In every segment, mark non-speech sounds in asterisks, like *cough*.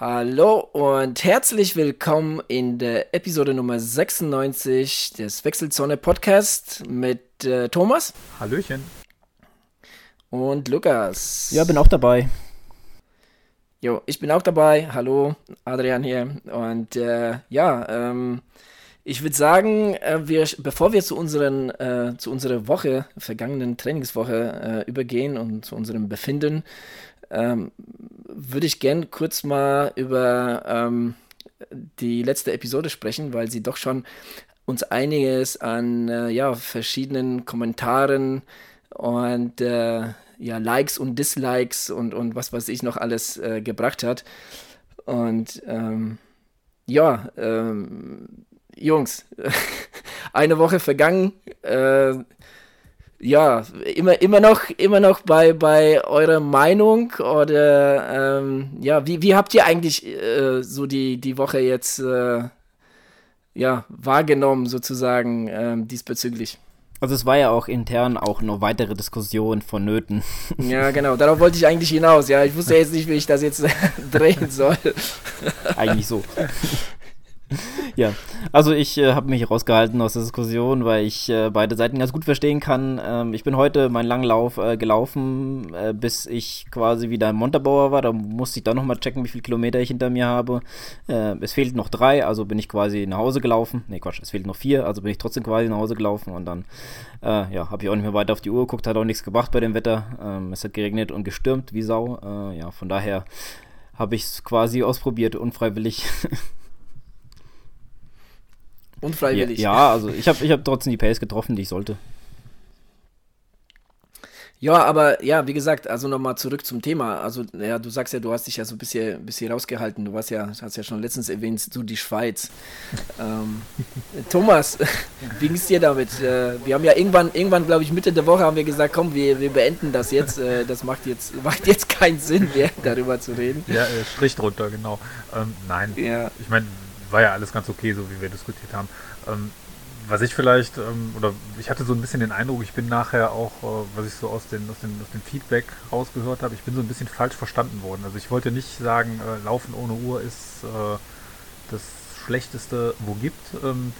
Hallo und herzlich willkommen in der Episode Nummer 96 des Wechselzone Podcast mit äh, Thomas. Hallöchen. Und Lukas. Ja, bin auch dabei. Jo, ich bin auch dabei. Hallo, Adrian hier. Und äh, ja, ähm, ich würde sagen, äh, wir, bevor wir zu, unseren, äh, zu unserer Woche, vergangenen Trainingswoche äh, übergehen und zu unserem Befinden, ähm, würde ich gern kurz mal über ähm, die letzte Episode sprechen, weil sie doch schon uns einiges an äh, ja, verschiedenen Kommentaren und äh, ja, Likes und Dislikes und, und was weiß ich noch alles äh, gebracht hat. Und ähm, ja, ähm, Jungs, *laughs* eine Woche vergangen. Ja, immer, immer noch, immer noch bei, bei eurer Meinung oder ähm, ja, wie, wie habt ihr eigentlich äh, so die, die Woche jetzt äh, ja, wahrgenommen sozusagen ähm, diesbezüglich? Also es war ja auch intern auch noch weitere Diskussion vonnöten. Ja, genau, darauf wollte ich eigentlich hinaus. Ja, ich wusste jetzt nicht, wie ich das jetzt *laughs* drehen soll. Eigentlich so. Ja, also ich äh, habe mich rausgehalten aus der Diskussion, weil ich äh, beide Seiten ganz gut verstehen kann. Ähm, ich bin heute meinen langen Lauf äh, gelaufen, äh, bis ich quasi wieder im Montabaur war. Da musste ich dann nochmal checken, wie viele Kilometer ich hinter mir habe. Äh, es fehlt noch drei, also bin ich quasi nach Hause gelaufen. Ne, Quatsch, es fehlt noch vier, also bin ich trotzdem quasi nach Hause gelaufen und dann äh, ja, habe ich auch nicht mehr weiter auf die Uhr geguckt, hat auch nichts gebracht bei dem Wetter. Ähm, es hat geregnet und gestürmt wie Sau. ja, von daher habe ich es quasi ausprobiert, unfreiwillig. *laughs* Unfreiwillig. Ja, ja also ich habe ich hab trotzdem die Pace getroffen, die ich sollte. Ja, aber ja, wie gesagt, also nochmal zurück zum Thema. Also, ja, du sagst ja, du hast dich ja so ein bisschen, bisschen rausgehalten. Du warst ja, hast ja schon letztens erwähnt, du die Schweiz. *laughs* ähm, Thomas, *laughs* wie ging es dir damit? Äh, wir haben ja irgendwann, irgendwann, glaube ich, Mitte der Woche haben wir gesagt, komm, wir, wir beenden das jetzt. Äh, das macht jetzt, *laughs* macht jetzt keinen Sinn mehr, darüber zu reden. Ja, äh, Strich drunter, genau. Ähm, nein, ja. ich meine, war ja alles ganz okay, so wie wir diskutiert haben. Ähm, was ich vielleicht, ähm, oder ich hatte so ein bisschen den Eindruck, ich bin nachher auch, äh, was ich so aus, den, aus, den, aus dem Feedback rausgehört habe, ich bin so ein bisschen falsch verstanden worden. Also ich wollte nicht sagen, äh, Laufen ohne Uhr ist äh, das Schlechteste, wo gibt, ähm,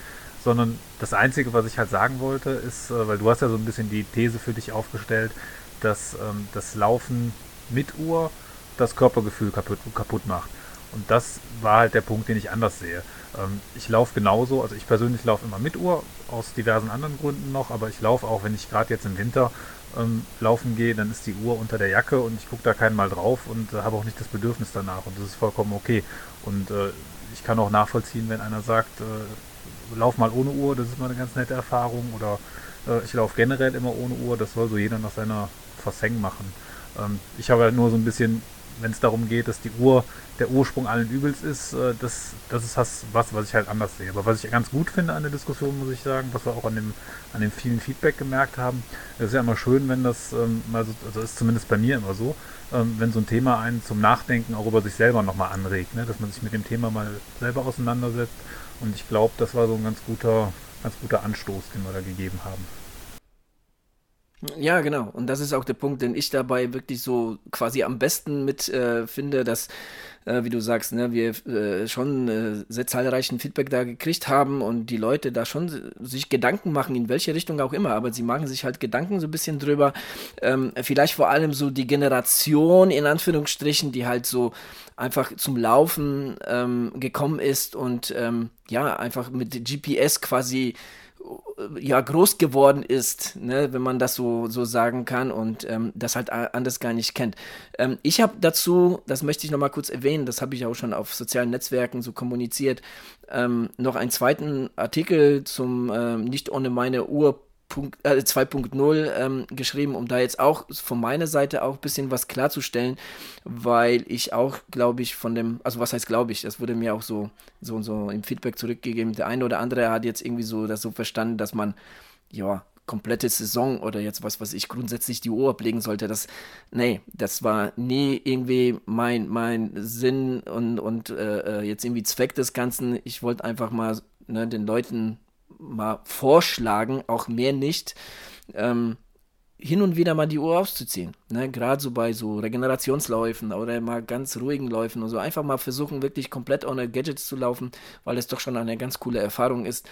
sondern das Einzige, was ich halt sagen wollte, ist, äh, weil du hast ja so ein bisschen die These für dich aufgestellt, dass ähm, das Laufen mit Uhr das Körpergefühl kaputt, kaputt macht. Und das war halt der Punkt, den ich anders sehe. Ähm, ich laufe genauso, also ich persönlich laufe immer mit Uhr, aus diversen anderen Gründen noch, aber ich laufe auch, wenn ich gerade jetzt im Winter ähm, laufen gehe, dann ist die Uhr unter der Jacke und ich gucke da keinen Mal drauf und äh, habe auch nicht das Bedürfnis danach und das ist vollkommen okay. Und äh, ich kann auch nachvollziehen, wenn einer sagt, äh, lauf mal ohne Uhr, das ist mal eine ganz nette Erfahrung oder äh, ich laufe generell immer ohne Uhr, das soll so jeder nach seiner Verseng machen. Ähm, ich habe ja nur so ein bisschen wenn es darum geht, dass die Uhr der Ursprung allen Übels ist, äh, das, das ist was, was ich halt anders sehe. Aber was ich ganz gut finde an der Diskussion, muss ich sagen, was wir auch an dem, an dem vielen Feedback gemerkt haben, ist ja immer schön, wenn das ähm, mal so, also ist zumindest bei mir immer so, ähm, wenn so ein Thema einen zum Nachdenken auch über sich selber nochmal anregt, ne? dass man sich mit dem Thema mal selber auseinandersetzt. Und ich glaube, das war so ein ganz guter, ganz guter Anstoß, den wir da gegeben haben. Ja, genau. Und das ist auch der Punkt, den ich dabei wirklich so quasi am besten mit äh, finde, dass, äh, wie du sagst, ne, wir äh, schon äh, sehr zahlreichen Feedback da gekriegt haben und die Leute da schon sich Gedanken machen, in welche Richtung auch immer, aber sie machen sich halt Gedanken so ein bisschen drüber. Ähm, vielleicht vor allem so die Generation in Anführungsstrichen, die halt so einfach zum Laufen ähm, gekommen ist und ähm, ja, einfach mit GPS quasi ja groß geworden ist, ne, wenn man das so, so sagen kann und ähm, das halt anders gar nicht kennt. Ähm, ich habe dazu, das möchte ich nochmal kurz erwähnen, das habe ich auch schon auf sozialen Netzwerken so kommuniziert, ähm, noch einen zweiten Artikel zum ähm, Nicht ohne meine Uhr äh, 2.0 ähm, geschrieben, um da jetzt auch von meiner Seite auch ein bisschen was klarzustellen, weil ich auch, glaube ich, von dem, also was heißt glaube ich, das wurde mir auch so, so, so im Feedback zurückgegeben. Der eine oder andere hat jetzt irgendwie so das so verstanden, dass man, ja, komplette Saison oder jetzt was, was ich grundsätzlich die Uhr ablegen sollte, das, nee, das war nie irgendwie mein, mein Sinn und, und äh, äh jetzt irgendwie Zweck des Ganzen. Ich wollte einfach mal ne, den Leuten mal vorschlagen, auch mehr nicht. Ähm, hin und wieder mal die Uhr auszuziehen. Ne? Gerade so bei so Regenerationsläufen oder mal ganz ruhigen Läufen und so. Einfach mal versuchen, wirklich komplett ohne Gadgets zu laufen, weil es doch schon eine ganz coole Erfahrung ist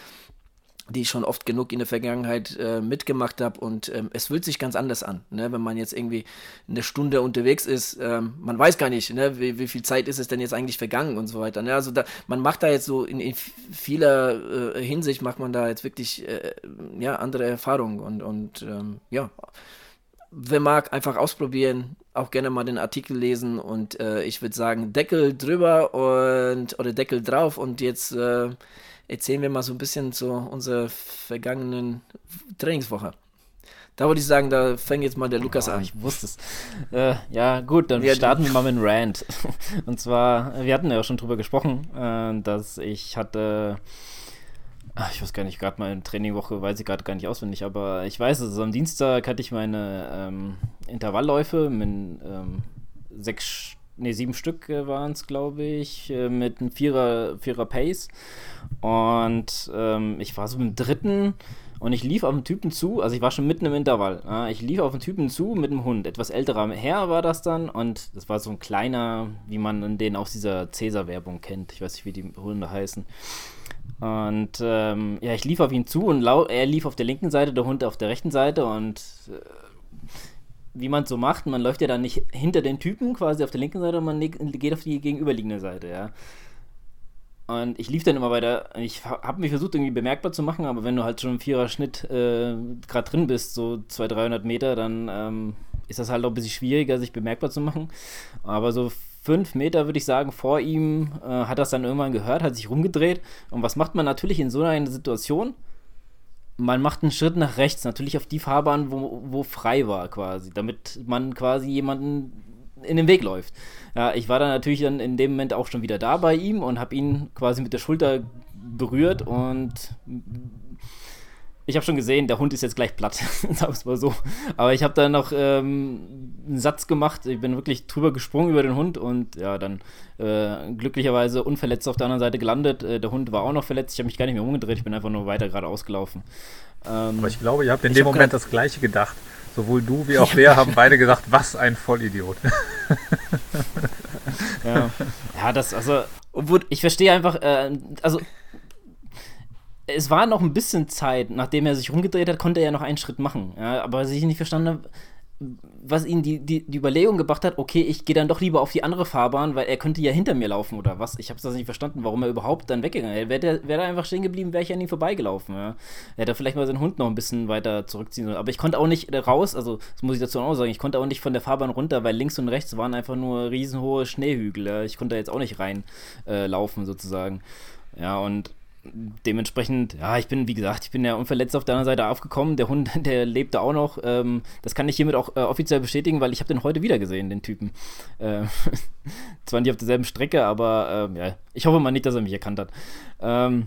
die ich schon oft genug in der Vergangenheit äh, mitgemacht habe und ähm, es fühlt sich ganz anders an, ne? wenn man jetzt irgendwie eine Stunde unterwegs ist, ähm, man weiß gar nicht, ne? wie, wie, viel Zeit ist es denn jetzt eigentlich vergangen und so weiter. Ne? Also da, man macht da jetzt so in, in vieler äh, Hinsicht macht man da jetzt wirklich äh, ja andere Erfahrungen und, und ähm, ja, wer mag, einfach ausprobieren, auch gerne mal den Artikel lesen und äh, ich würde sagen Deckel drüber und oder Deckel drauf und jetzt äh, erzählen wir mal so ein bisschen zu unserer vergangenen Trainingswoche. Da würde ich sagen, da fängt jetzt mal der Lukas oh, an. Ich wusste es. Äh, ja, gut, dann ja, starten wir mal mit einem Rant. *laughs* Und zwar, wir hatten ja auch schon drüber gesprochen, äh, dass ich hatte. Ach, ich weiß gar nicht, gerade meine Trainingwoche weiß ich gerade gar nicht auswendig, aber ich weiß, also am Dienstag hatte ich meine ähm, Intervallläufe mit ähm, sechs ne, sieben Stück äh, waren es, glaube ich, äh, mit einem Vierer, Vierer Pace. Und ähm, ich war so im dritten und ich lief auf den Typen zu, also ich war schon mitten im Intervall. Ja, ich lief auf den Typen zu mit dem Hund. Etwas älterer Herr war das dann und das war so ein kleiner, wie man den aus dieser Cäsar-Werbung kennt. Ich weiß nicht, wie die Hunde heißen. Und ähm, ja, ich lief auf ihn zu und er lief auf der linken Seite, der Hund auf der rechten Seite und äh, wie man es so macht, man läuft ja dann nicht hinter den Typen quasi auf der linken Seite, man geht auf die gegenüberliegende Seite, ja. Und ich lief dann immer weiter. Ich habe mich versucht, irgendwie bemerkbar zu machen, aber wenn du halt schon im Vierer-Schnitt äh, gerade drin bist, so 200, 300 Meter, dann ähm, ist das halt auch ein bisschen schwieriger, sich bemerkbar zu machen. Aber so fünf Meter, würde ich sagen, vor ihm äh, hat das dann irgendwann gehört, hat sich rumgedreht. Und was macht man natürlich in so einer Situation? Man macht einen Schritt nach rechts, natürlich auf die Fahrbahn, wo, wo frei war quasi, damit man quasi jemanden in den Weg läuft. Ja, ich war dann natürlich dann in dem Moment auch schon wieder da bei ihm und habe ihn quasi mit der Schulter berührt und ich habe schon gesehen, der Hund ist jetzt gleich platt, *laughs* sagen wir es mal so. Aber ich habe dann noch ähm, einen Satz gemacht, ich bin wirklich drüber gesprungen über den Hund und ja, dann äh, glücklicherweise unverletzt auf der anderen Seite gelandet. Äh, der Hund war auch noch verletzt, ich habe mich gar nicht mehr umgedreht, ich bin einfach nur weiter geradeaus gelaufen. Ähm, Aber ich glaube, ihr habt in dem Moment das Gleiche gedacht. Sowohl du wie *laughs* auch Lea haben beide gesagt, was ein Vollidiot. *laughs* ja. ja, das, also, ich verstehe einfach, äh, also es war noch ein bisschen Zeit, nachdem er sich rumgedreht hat, konnte er ja noch einen Schritt machen. Ja, aber was ich nicht verstanden habe, was ihn die, die, die Überlegung gebracht hat, okay, ich gehe dann doch lieber auf die andere Fahrbahn, weil er könnte ja hinter mir laufen oder was. Ich habe das nicht verstanden, warum er überhaupt dann weggegangen ist. Wäre wär er einfach stehen geblieben, wäre ich an ihm vorbeigelaufen. Ja. Er hätte vielleicht mal seinen Hund noch ein bisschen weiter zurückziehen sollen. Aber ich konnte auch nicht raus, also das muss ich dazu auch sagen, ich konnte auch nicht von der Fahrbahn runter, weil links und rechts waren einfach nur riesenhohe Schneehügel. Ja. Ich konnte da jetzt auch nicht reinlaufen äh, sozusagen. Ja, und dementsprechend, ja, ich bin, wie gesagt, ich bin ja unverletzt auf der anderen Seite aufgekommen. Der Hund, *laughs* der lebte auch noch. Ähm, das kann ich hiermit auch äh, offiziell bestätigen, weil ich habe den heute wieder gesehen, den Typen. Äh, *laughs* zwar nicht auf derselben Strecke, aber äh, ja, ich hoffe mal nicht, dass er mich erkannt hat. Ähm,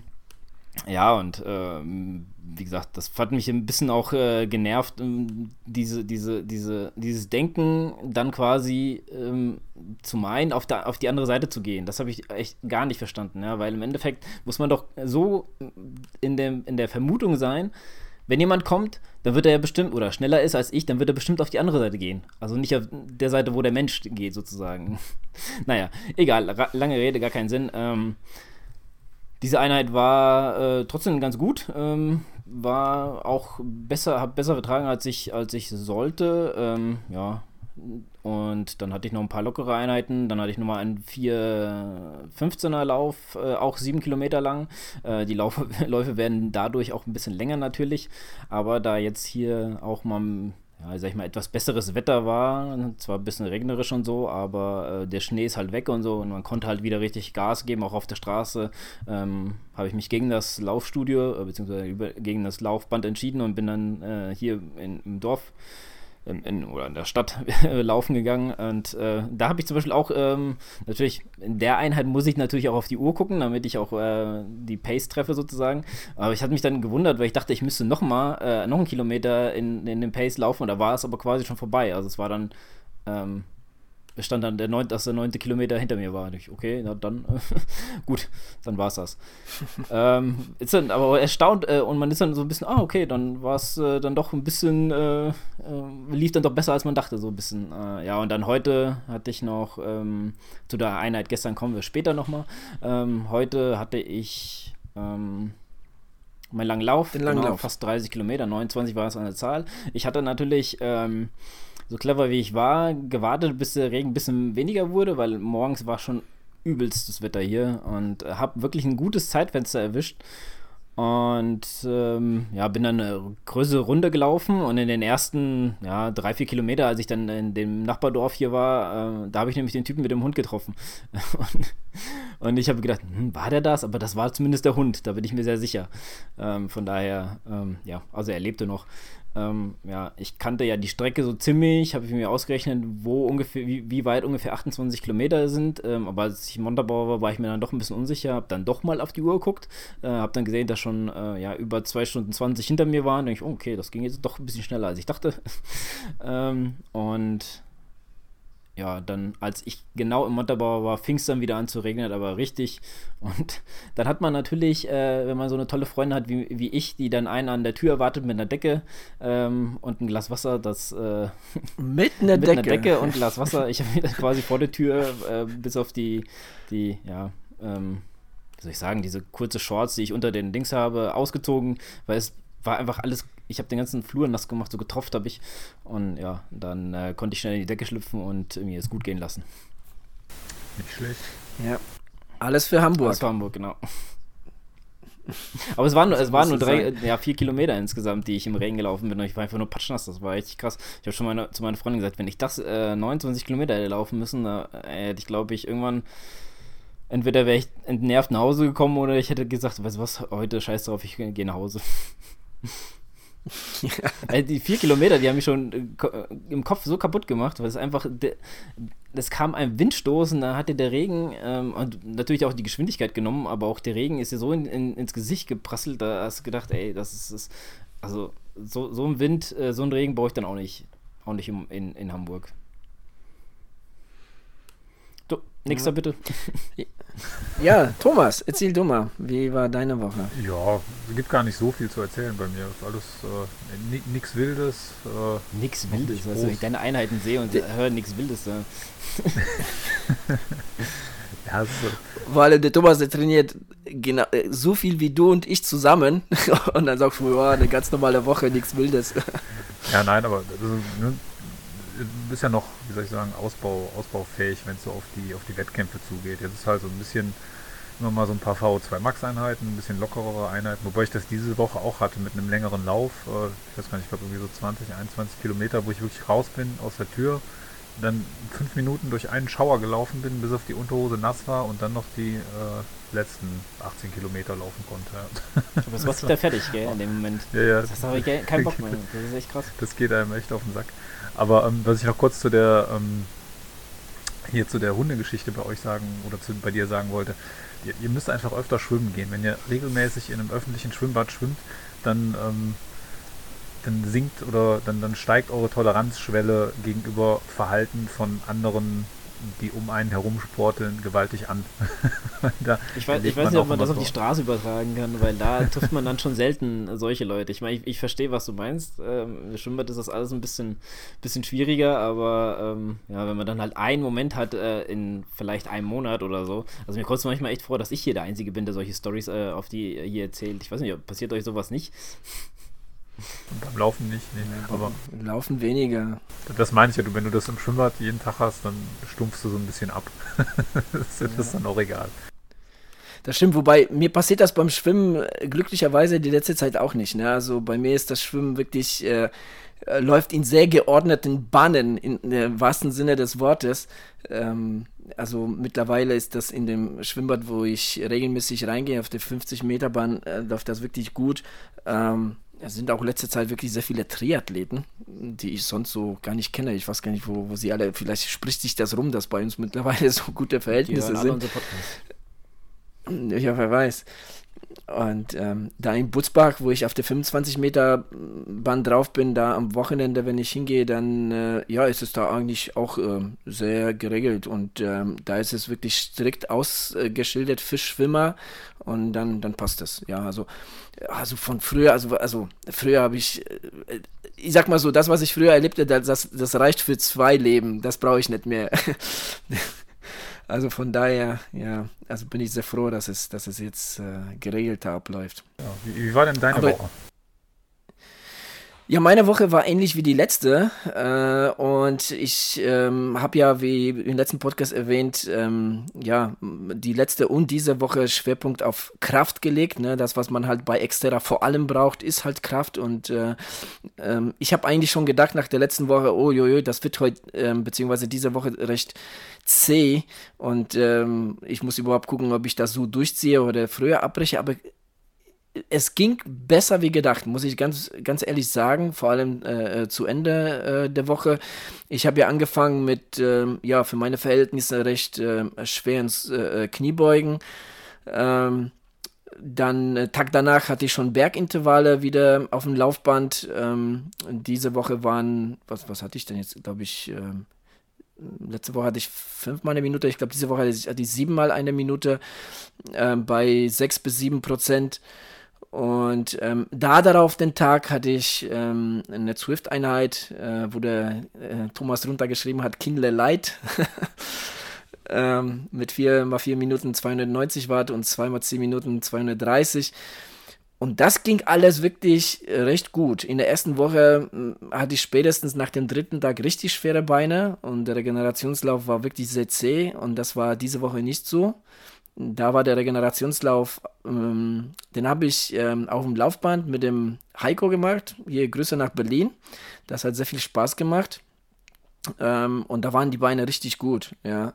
ja, und ähm, wie gesagt, das hat mich ein bisschen auch äh, genervt, ähm, diese, diese, diese, dieses Denken dann quasi ähm, zu meinen, auf, auf die andere Seite zu gehen. Das habe ich echt gar nicht verstanden, ja, weil im Endeffekt muss man doch so in, dem, in der Vermutung sein, wenn jemand kommt, dann wird er ja bestimmt, oder schneller ist als ich, dann wird er bestimmt auf die andere Seite gehen. Also nicht auf der Seite, wo der Mensch geht, sozusagen. *laughs* naja, egal, lange Rede, gar keinen Sinn. Ähm, diese Einheit war äh, trotzdem ganz gut. Ähm, war auch besser, habe besser getragen, als ich, als ich sollte. Ähm, ja. Und dann hatte ich noch ein paar lockere Einheiten. Dann hatte ich nochmal einen 4-15er Lauf, äh, auch sieben Kilometer lang. Äh, die Lauf *laughs* Läufe werden dadurch auch ein bisschen länger natürlich. Aber da jetzt hier auch mal ja, sag ich mal, etwas besseres Wetter war. Zwar ein bisschen regnerisch und so, aber äh, der Schnee ist halt weg und so und man konnte halt wieder richtig Gas geben, auch auf der Straße. Ähm, Habe ich mich gegen das Laufstudio, äh, beziehungsweise gegen das Laufband entschieden und bin dann äh, hier in, im Dorf in, in, oder in der Stadt *laughs* laufen gegangen. Und äh, da habe ich zum Beispiel auch, ähm, natürlich, in der Einheit muss ich natürlich auch auf die Uhr gucken, damit ich auch äh, die Pace treffe sozusagen. Aber ich hatte mich dann gewundert, weil ich dachte, ich müsste noch mal, äh, noch einen Kilometer in, in den Pace laufen und da war es aber quasi schon vorbei. Also es war dann, ähm, stand dann, der neun, dass der neunte Kilometer hinter mir war. Ich, okay, na dann, *laughs* gut, dann war es das. *laughs* ähm, ist dann aber erstaunt äh, und man ist dann so ein bisschen, ah, okay, dann war es äh, dann doch ein bisschen, äh, äh, lief dann doch besser, als man dachte, so ein bisschen. Äh, ja, und dann heute hatte ich noch, ähm, zu der Einheit gestern kommen wir später nochmal. Ähm, heute hatte ich, ähm, mein langen Lauf, Den langen genau, Lauf. fast 30 Kilometer, 29 war es an der Zahl. Ich hatte natürlich, ähm, so clever wie ich war, gewartet, bis der Regen ein bisschen weniger wurde, weil morgens war schon übelstes Wetter hier und habe wirklich ein gutes Zeitfenster erwischt. Und ähm, ja, bin dann eine größere Runde gelaufen und in den ersten ja, drei, vier Kilometer, als ich dann in dem Nachbardorf hier war, äh, da habe ich nämlich den Typen mit dem Hund getroffen. *laughs* und, und ich habe gedacht, hm, war der das? Aber das war zumindest der Hund, da bin ich mir sehr sicher. Ähm, von daher, ähm, ja, also er lebte noch. Ähm, ja, ich kannte ja die Strecke so ziemlich, habe ich mir ausgerechnet, wo ungefähr, wie, wie weit ungefähr 28 Kilometer sind. Ähm, aber als ich in Montabaur war, war ich mir dann doch ein bisschen unsicher, habe dann doch mal auf die Uhr geguckt, äh, habe dann gesehen, dass schon äh, ja, über 2 Stunden 20 hinter mir waren. Und ich, oh, okay, das ging jetzt doch ein bisschen schneller, als ich dachte. *laughs* ähm, und ja, dann, als ich genau im Montabaur war, fing es dann wieder an zu regnen, aber richtig. Und *laughs* dann hat man natürlich, äh, wenn man so eine tolle Freundin hat wie, wie ich, die dann einen an der Tür erwartet mit einer Decke ähm, und ein Glas Wasser, das. Äh, mit *laughs* einer mit Decke. einer Decke und Glas Wasser. Ich *laughs* habe quasi vor der Tür, äh, bis auf die, die, ja, ähm, wie soll ich sagen, diese kurze Shorts, die ich unter den Dings habe, ausgezogen, weil es war einfach alles, ich habe den ganzen Flur nass gemacht, so getropft habe ich. Und ja, dann äh, konnte ich schnell in die Decke schlüpfen und mir es gut gehen lassen. Nicht schlecht. Ja. Alles für Hamburg. Das war Hamburg, genau. Aber es waren, nur- es waren nur drei, ja, vier Kilometer insgesamt, die ich im Regen gelaufen bin. Und ich war einfach nur patschnass. Das war richtig krass. Ich habe schon meine, zu meiner Freundin gesagt, wenn ich das äh, 29 Kilometer hätte laufen müssen, da äh, hätte ich, glaube ich, irgendwann entweder wäre ich entnervt nach Hause gekommen oder ich hätte gesagt, weißt du was, heute scheiß drauf, ich gehe nach Hause. *laughs* Äh, Die vier Kilometer, die haben mich schon äh, äh, im Kopf so kaputt gemacht, weil es einfach, es kam ein Windstoß und da hatte der Regen ähm, und natürlich auch die Geschwindigkeit genommen, aber auch der Regen ist dir so in, in, ins Gesicht geprasselt, da hast du gedacht, ey, das ist, das, also so, so ein Wind, äh, so ein Regen brauche ich dann auch nicht, auch nicht in, in Hamburg. So, nächster Ja. bitte. *laughs* Ja, Thomas, erzähl du mal, wie war deine Woche? Ja, es gibt gar nicht so viel zu erzählen bei mir. Ist alles äh, ni- nix Wildes. Äh, Nix Noch Wildes, also wenn ich deine Einheiten sehe und höre nix Wildes *laughs* ja, ist, äh, Vor allem der Thomas, der trainiert genau, so viel wie du und ich zusammen. *laughs* und dann sagst du, ja, eine ganz normale Woche, nichts Wildes. ja, nein, aber also, du bist ja noch, wie soll ich sagen, Ausbau, ausbaufähig, wenn es so auf die, auf die Wettkämpfe zugeht. Jetzt ist halt so ein bisschen immer mal so ein paar VO2 Max-Einheiten, ein bisschen lockerere Einheiten, wobei ich das diese Woche auch hatte mit einem längeren Lauf. Äh, ich weiß gar nicht, ich glaube irgendwie so 20, 21 Kilometer, wo ich wirklich raus bin aus der Tür, dann fünf Minuten durch einen Schauer gelaufen bin, bis auf die Unterhose nass war und dann noch die äh, letzten 18 Kilometer laufen konnte. ja. Aber es war *laughs* da fertig, gell, in dem Moment. Ja, ja, Das hast aber keinen Bock mehr. *laughs* Das ist echt krass. das geht einem echt auf den Sack. Aber ähm, was ich noch kurz zu der ähm, hier zu der Hundegeschichte bei euch sagen oder zu, bei dir sagen wollte, ihr, ihr müsst einfach öfter schwimmen gehen. Wenn ihr regelmäßig in einem öffentlichen Schwimmbad schwimmt, dann, ähm, dann sinkt oder dann, dann steigt eure Toleranzschwelle gegenüber Verhalten von anderen, die um einen herum sporteln, gewaltig an. *laughs* da Ich weiß, ich weiß nicht, ob man das auf die Straße übertragen kann, weil da *laughs* trifft man dann schon selten solche Leute. Ich meine, ich, ich verstehe, was du meinst. Ähm, Im Schwimmbad ist das alles ein bisschen, bisschen schwieriger, aber ähm, ja, wenn man dann halt einen Moment hat äh, in vielleicht einem Monat oder so. Also mir kommt es manchmal echt vor, dass ich hier der Einzige bin, der solche Stories äh, auf die ihr hier erzählt. Ich weiß nicht, passiert euch sowas nicht? Beim Laufen nicht, nee, aber Laufen weniger. Das meine ich ja, du, wenn du das im Schwimmbad jeden Tag hast, dann stumpfst du so ein bisschen ab. *laughs* das ist das dann auch egal. Das stimmt, wobei mir passiert das beim Schwimmen äh, glücklicherweise die letzte Zeit auch nicht. Ne? Also bei mir ist das Schwimmen wirklich, äh, äh, läuft in sehr geordneten Bahnen, in, im wahrsten Sinne des Wortes. Ähm, also mittlerweile ist das in dem Schwimmbad, wo ich regelmäßig reingehe, auf der 50-Meter-Bahn, äh, läuft das wirklich gut. Ähm, es sind auch letzte Zeit wirklich sehr viele Triathleten, die ich sonst so gar nicht kenne. Ich weiß gar nicht, wo, wo sie alle, vielleicht spricht sich das rum, dass bei uns mittlerweile *laughs* so gute Die Verhältnisse alle sind. unsere Podcasts. Ja, wer weiß. Und ähm, da in Butzbach, wo ich auf der 25 Meter Bahn drauf bin, da am Wochenende, wenn ich hingehe, dann äh, ja, ist es da eigentlich auch äh, sehr geregelt und ähm, da ist es wirklich strikt ausgeschildert für Schwimmer und dann, dann passt es. Ja, also, also von früher, also, also früher habe ich, äh, ich sag mal so, das, was ich früher erlebte, das, das reicht für zwei Leben, das brauche ich nicht mehr. *laughs* Also von daher, ja, also bin ich sehr froh, dass es, dass es jetzt äh, geregelter abläuft. Ja, wie, wie, war denn deine Aber, Woche? Ja, meine Woche war ähnlich wie die letzte. Äh, und ich ähm, habe ja, wie im letzten Podcast erwähnt, ähm, ja, die letzte und diese Woche Schwerpunkt auf Kraft gelegt. Ne? Das, was man halt bei Exterra vor allem braucht, ist halt Kraft. Und äh, ähm, ich habe eigentlich schon gedacht nach der letzten Woche, oh jojo, das wird heute, ähm, beziehungsweise diese Woche recht zäh. Und ähm, ich muss überhaupt gucken, ob ich das so durchziehe oder früher abbreche. Aber es ging besser wie gedacht, muss ich ganz, ganz ehrlich sagen, vor allem äh, zu Ende äh, der Woche. Ich habe ja angefangen mit, äh, ja, für meine Verhältnisse recht äh, schweren äh, Kniebeugen. Ähm, dann äh, Tag danach hatte ich schon Bergintervalle wieder auf dem Laufband. Ähm, diese Woche waren, was, was hatte ich denn jetzt, glaube ich, ähm, letzte Woche hatte ich fünfmal eine Minute, ich glaube, diese Woche hatte ich, hatte ich siebenmal eine Minute äh, bei sechs bis sieben Prozent. Und ähm, da darauf den Tag hatte ich ähm, eine Swift-Einheit, äh, wo der äh, Thomas runtergeschrieben hat, Kindle Light. *laughs* ähm, mit 4 mal 4 Minuten 290 Watt und 2 mal 10 Minuten 230. Und das ging alles wirklich recht gut. In der ersten Woche hm, hatte ich spätestens nach dem dritten Tag richtig schwere Beine und der Regenerationslauf war wirklich sehr zäh und das war diese Woche nicht so. Da war der Regenerationslauf, ähm, den habe ich ähm, auf dem Laufband mit dem Heiko gemacht. Hier Grüße nach Berlin. Das hat sehr viel Spaß gemacht. Ähm, und da waren die Beine richtig gut, ja.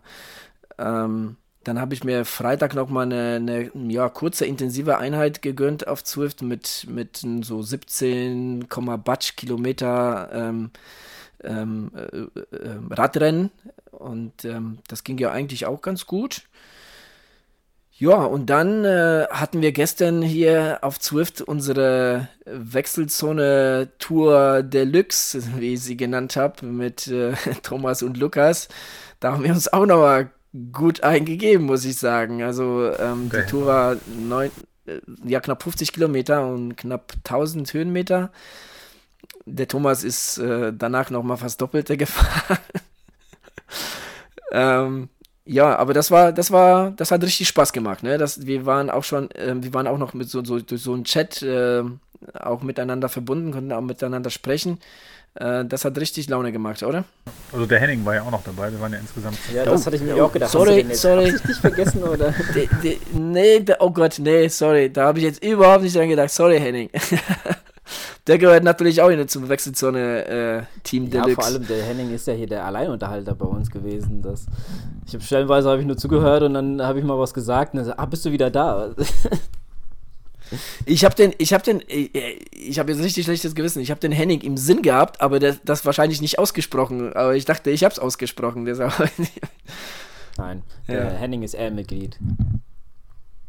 Ähm, dann habe ich mir Freitag nochmal eine, eine ja, kurze, intensive Einheit gegönnt auf Zwift mit, mit so 17, Batsch Kilometer ähm, ähm, äh, äh, Radrennen. Und das ging ja eigentlich auch ganz gut. Ja, und dann äh, hatten wir gestern hier auf Zwift unsere Wechselzone Tour Deluxe, wie ich sie genannt habe, mit äh, *laughs* Thomas und Lukas. Da haben wir uns auch nochmal gut eingegeben, muss ich sagen. Also ähm, okay. die Tour war neun, äh, ja, knapp 50 Kilometer und knapp 1000 Höhenmeter. Der Thomas ist äh, danach nochmal fast Doppelte *laughs* gefahren. ähm, ja, aber das war, das war, das hat richtig Spaß gemacht, ne? Das, wir waren auch schon, äh, wir waren auch noch mit so, so durch so einen Chat äh, auch miteinander verbunden, konnten auch miteinander sprechen. Äh, das hat richtig Laune gemacht, oder? Also der Henning war ja auch noch dabei, wir waren ja insgesamt. Ja, das hatte ich mir oh, auch gedacht. Sorry, sorry. Hast du dich vergessen, oder? *laughs* De, de, nee, oh Gott, nee, sorry. Da habe ich jetzt überhaupt nicht dran gedacht. Sorry, Henning. *laughs* der gehört natürlich auch in zum Wechselzone äh, Team ja, Deluxe. vor allem der Henning ist ja hier der Alleinunterhalter bei uns gewesen. Das, ich habe stellenweise habe ich nur zugehört und dann habe ich mal was gesagt und dann so, ah, bist du wieder da? *laughs* Ich habe den, ich habe den, äh, ich habe jetzt richtig schlechtes Gewissen. Ich habe den Henning im Sinn gehabt, aber das, das wahrscheinlich nicht ausgesprochen. Aber ich dachte, ich habe es ausgesprochen. *laughs* Nein, der ja. Henning ist L-Mitglied.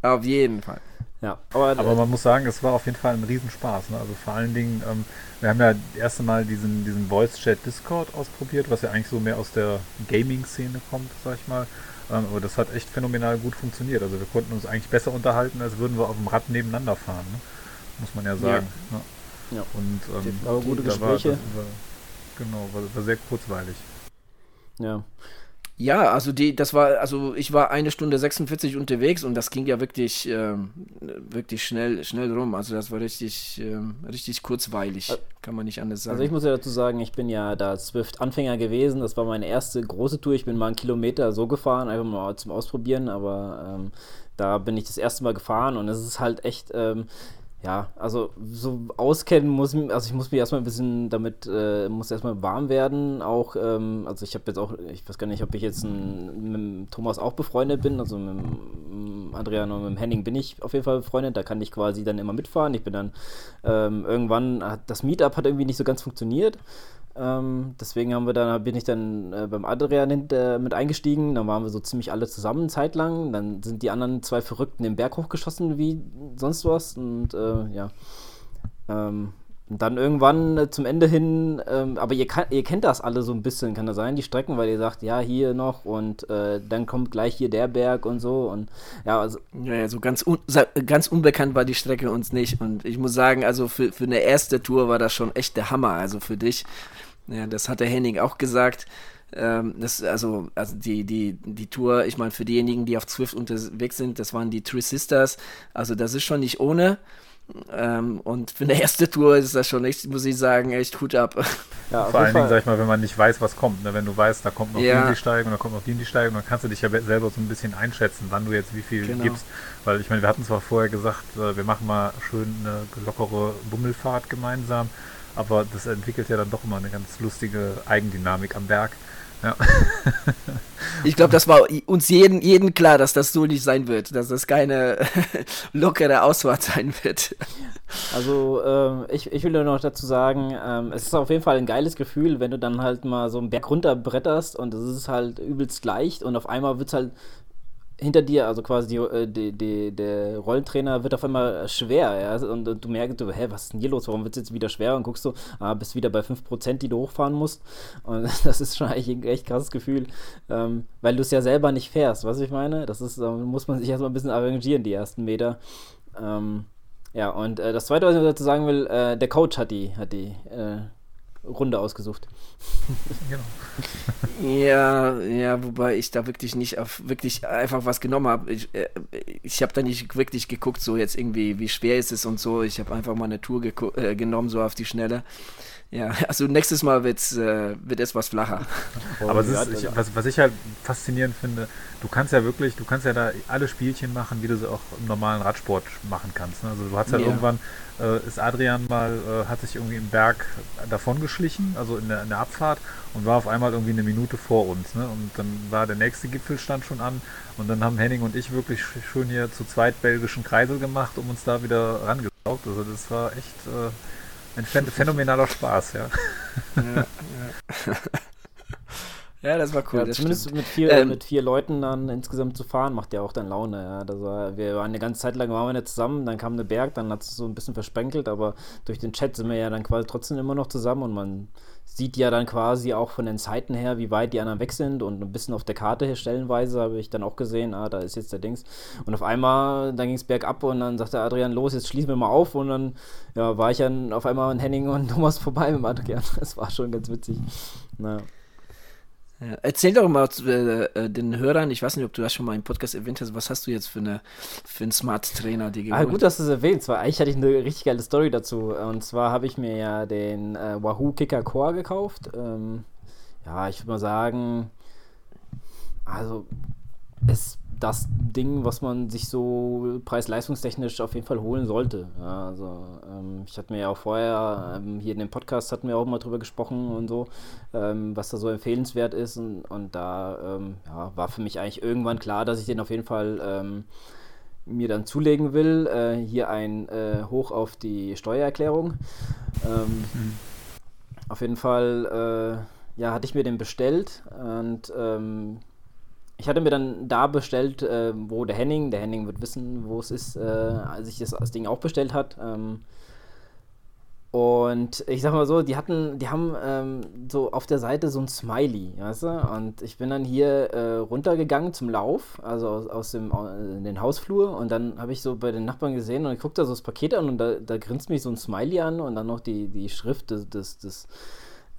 Auf jeden Fall. Ja, aber, aber man muss sagen, es war auf jeden Fall ein Riesenspaß. Ne? Also vor allen Dingen, ähm, wir haben ja das erste Mal diesen, diesen Voice-Chat Discord ausprobiert, was ja eigentlich so mehr aus der Gaming-Szene kommt, sag ich mal. Ähm, aber das hat echt phänomenal gut funktioniert. Also wir konnten uns eigentlich besser unterhalten, als würden wir auf dem Rad nebeneinander fahren. Ne? Muss man ja sagen. Ja. ja. Und ähm, aber gute Gespräche. War, war, genau, war, war sehr kurzweilig. Ja. Ja, also die, das war, also ich war eine Stunde 46 unterwegs und das ging ja wirklich, ähm, wirklich schnell, schnell rum. Also das war richtig, ähm, richtig kurzweilig, kann man nicht anders sagen. Also ich muss ja dazu sagen, ich bin ja da Swift-Anfänger gewesen. Das war meine erste große Tour. Ich bin mal einen Kilometer so gefahren, einfach mal zum Ausprobieren, aber ähm, da bin ich das erste Mal gefahren und es ist halt echt, ähm, ja, also so auskennen muss, also ich muss mich erstmal ein bisschen damit, äh, muss erstmal warm werden. Auch, ähm, also ich habe jetzt auch, ich weiß gar nicht, ob ich jetzt ein, mit Thomas auch befreundet bin, also mit Adrian und mit Henning bin ich auf jeden Fall befreundet, da kann ich quasi dann immer mitfahren. Ich bin dann ähm, irgendwann, hat, das Meetup hat irgendwie nicht so ganz funktioniert. Ähm, deswegen haben wir dann, bin ich dann äh, beim Adrian hinter, mit eingestiegen. Dann waren wir so ziemlich alle zusammen eine Zeit lang. Dann sind die anderen zwei Verrückten den Berg hochgeschossen wie sonst was. Und äh, ja. Ähm, und dann irgendwann äh, zum Ende hin, ähm, aber ihr, kann, ihr, kennt das alle so ein bisschen, kann das sein, die Strecken, weil ihr sagt, ja, hier noch und äh, dann kommt gleich hier der Berg und so und ja, also. Ja, ja so ganz, un ganz unbekannt war die Strecke uns nicht und ich muss sagen, also für, für eine erste Tour war das schon echt der Hammer, also für dich. Ja, das hat der Henning auch gesagt. Ähm, das, also, also die, die, die Tour, ich meine, für diejenigen, die auf Zwift unterwegs sind, das waren die Three Sisters. Also das ist schon nicht ohne. Ähm, und für eine erste Tour ist das schon echt, muss ich sagen, echt Hut ab. Ja, Vor allen Dingen, sag ich mal, wenn man nicht weiß, was kommt. Ne? Wenn du weißt, da kommt noch ja. die Steigung, da kommt noch die die Steigung, dann kannst du dich ja selber so ein bisschen einschätzen, wann du jetzt wie viel genau. gibst. Weil ich meine, wir hatten zwar vorher gesagt, äh, wir machen mal schön eine lockere Bummelfahrt gemeinsam, aber das entwickelt ja dann doch immer eine ganz lustige Eigendynamik am Berg. Ja. *laughs* Ich glaube, das war uns jeden, jeden klar, dass das so nicht sein wird, dass das keine *laughs* lockere Ausfahrt sein wird. Also ähm, ich, ich will nur noch dazu sagen, ähm, es ist auf jeden Fall ein geiles Gefühl, wenn du dann halt mal so einen Berg runterbretterst und es ist halt übelst leicht und auf einmal wird es halt hinter dir, also quasi die, äh, die, die, der Rollentrainer wird auf einmal schwer, ja, und, und, du merkst, du, hä, was ist denn hier los, warum wird es jetzt wieder schwer und guckst du, ah, bist wieder bei 5%, die du hochfahren musst. Und *laughs* das ist schon eigentlich ein echt krasses Gefühl, ähm, weil du es ja selber nicht fährst, was ich meine, das ist, da muss man sich erstmal ein bisschen arrangieren, die ersten Meter, ähm, ja, und äh, das Zweite, was ich dazu sagen will, äh, der Coach hat die, hat die äh, Runde ausgesucht. genau. ja, ja, wobei ich da wirklich nicht auf wirklich einfach was genommen habe. Ich, äh, ich habe da nicht wirklich geguckt, so jetzt irgendwie, wie schwer ist es und so. Ich habe einfach mal eine Tour äh, genommen, so auf die Schnelle. Ja, *laughs* also nächstes Mal wird's, äh, wird es was flacher. *laughs* Aber ist, ich, was, was ich halt faszinierend finde, du kannst ja wirklich, du kannst ja da alle Spielchen machen, wie du sie auch im normalen Radsport machen kannst. Ne? Also du hast halt ja irgendwann, äh, ist Adrian mal, äh, hat sich irgendwie im Berg davon geschlichen, also in der, in der Abfahrt und war auf einmal irgendwie eine Minute vor uns. Ne? Und dann war der nächste Gipfelstand schon an und dann haben Henning und ich wirklich schön hier zu zweit belgischen Kreisel gemacht, um uns da wieder rangesaugt. Also das war echt äh, ein phänomenaler Spaß, ja. ja, ja. *laughs* ja das war cool. Ja, zumindest mit vier, ähm, mit vier Leuten dann insgesamt zu fahren, macht ja auch dann Laune. Ja. Das war, wir waren eine ganze Zeit lang waren wir nicht zusammen, dann kam eine Berg, dann hat es so ein bisschen versprenkelt, aber durch den Chat sind wir ja dann quasi trotzdem immer noch zusammen und man sieht ja dann quasi auch von den Zeiten her, wie weit die anderen weg sind und ein bisschen auf der Karte stellenweise habe ich dann auch gesehen, ah, da ist jetzt der Dings. Und auf einmal, dann ging es bergab und dann sagte Adrian, los, jetzt schließen wir mal auf und dann ja, war ich dann auf einmal an Henning und *laughs* Thomas vorbei mit Adrian. Das war schon ganz witzig. Naja. Ja, erzähl doch mal äh, äh, den Hörern, ich weiß nicht, ob du das schon mal im Podcast erwähnt hast, was hast du jetzt für, eine, für einen Smart-Trainer dir Ah, gut, dass du es erwähnst, weil eigentlich hatte ich eine richtig geile Story dazu. Und zwar habe ich mir ja den äh, Wahoo Kicker Core gekauft. Ähm, ja, ich würde mal sagen, also es das Ding, was man sich so preis-leistungstechnisch auf jeden Fall holen sollte. Ja, also ähm, ich hatte mir ja auch vorher, ähm, hier in dem Podcast hatten wir auch mal drüber gesprochen und so, ähm, was da so empfehlenswert ist und, und da ähm, ja, war für mich eigentlich irgendwann klar, dass ich den auf jeden Fall ähm, mir dann zulegen will. Äh, hier ein äh, Hoch auf die Steuererklärung. Mhm. Auf jeden Fall, äh, ja, hatte ich mir den bestellt und ich hatte mir dann da bestellt, äh, wo der Henning, der Henning wird wissen, wo es ist, äh, als ich das, das, Ding auch bestellt hat. Ähm, und ich sag mal so, die hatten, die haben ähm, so auf der Seite so ein Smiley, weißt du? Und ich bin dann hier äh, runtergegangen zum Lauf, also aus, aus dem in den Hausflur und dann habe ich so bei den Nachbarn gesehen und ich guckte da so das Paket an und da, da grinst mich so ein Smiley an und dann noch die, die Schrift des, des, des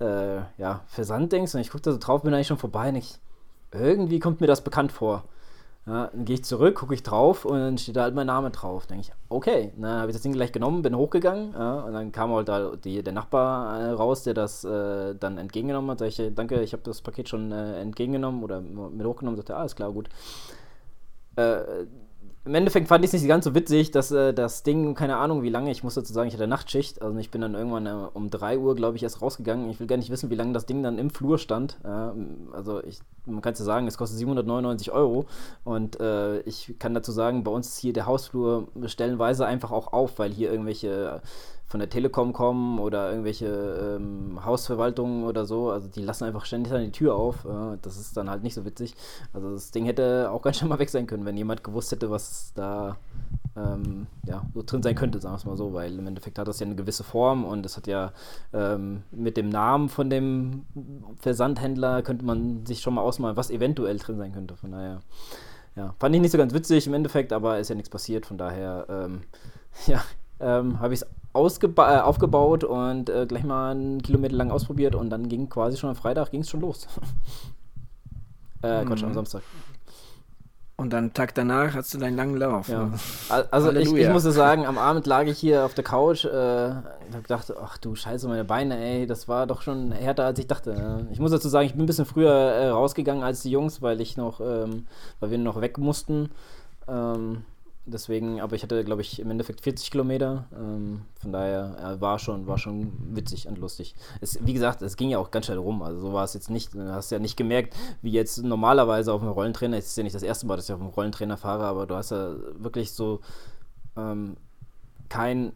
äh, ja, Versanddings und ich guckte da so drauf, bin eigentlich schon vorbei und ich irgendwie kommt mir das bekannt vor. Ja, dann gehe ich zurück, gucke ich drauf und dann steht da halt mein Name drauf. Denke ich, okay, dann habe ich das Ding gleich genommen, bin hochgegangen ja, und dann kam halt da die, der Nachbar äh, raus, der das äh, dann entgegengenommen hat. Sag ich, danke, ich habe das Paket schon äh, entgegengenommen oder mit hochgenommen. Sagte, alles klar, gut. Äh, im Endeffekt fand ich es nicht ganz so witzig, dass äh, das Ding, keine Ahnung wie lange, ich muss dazu sagen, ich hatte Nachtschicht, also ich bin dann irgendwann äh, um 3 Uhr, glaube ich, erst rausgegangen. Ich will gar nicht wissen, wie lange das Ding dann im Flur stand. Äh, also ich, man kann es ja sagen, es kostet 799 Euro und äh, ich kann dazu sagen, bei uns ist hier der Hausflur stellenweise einfach auch auf, weil hier irgendwelche von der Telekom kommen oder irgendwelche ähm, Hausverwaltungen oder so. Also die lassen einfach ständig dann die Tür auf. Äh, das ist dann halt nicht so witzig. Also das Ding hätte auch ganz schön mal weg sein können, wenn jemand gewusst hätte, was da ähm, ja, so drin sein könnte, sagen wir es mal so, weil im Endeffekt hat das ja eine gewisse Form und es hat ja ähm, mit dem Namen von dem Versandhändler könnte man sich schon mal ausmalen, was eventuell drin sein könnte. Von daher, ja, fand ich nicht so ganz witzig im Endeffekt, aber ist ja nichts passiert. Von daher, ähm, *laughs* ja, ähm, habe ich es äh, aufgebaut und äh, gleich mal einen Kilometer lang ausprobiert und dann ging quasi schon am Freitag ging es schon los. *laughs* äh, Quatsch, am mhm. Samstag. Und dann Tag danach hast du deinen langen Lauf. Ja. Also ich, ich muss sagen, am Abend lag ich hier auf der Couch äh, und habe gedacht, ach du Scheiße, meine Beine, ey, das war doch schon härter, als ich dachte. Ich muss dazu sagen, ich bin ein bisschen früher äh, rausgegangen als die Jungs, weil ich noch, ähm, weil wir noch weg mussten. Ähm, Deswegen, aber ich hatte, glaube ich, im Endeffekt 40 Kilometer. Ähm, von daher äh, war schon, war schon witzig und lustig. Es, wie gesagt, es ging ja auch ganz schnell rum. Also so war es jetzt nicht. Du hast ja nicht gemerkt, wie jetzt normalerweise auf dem Rollentrainer. Es ist ja nicht das erste Mal, dass ich auf dem Rollentrainer fahre, aber du hast ja wirklich so ähm, kein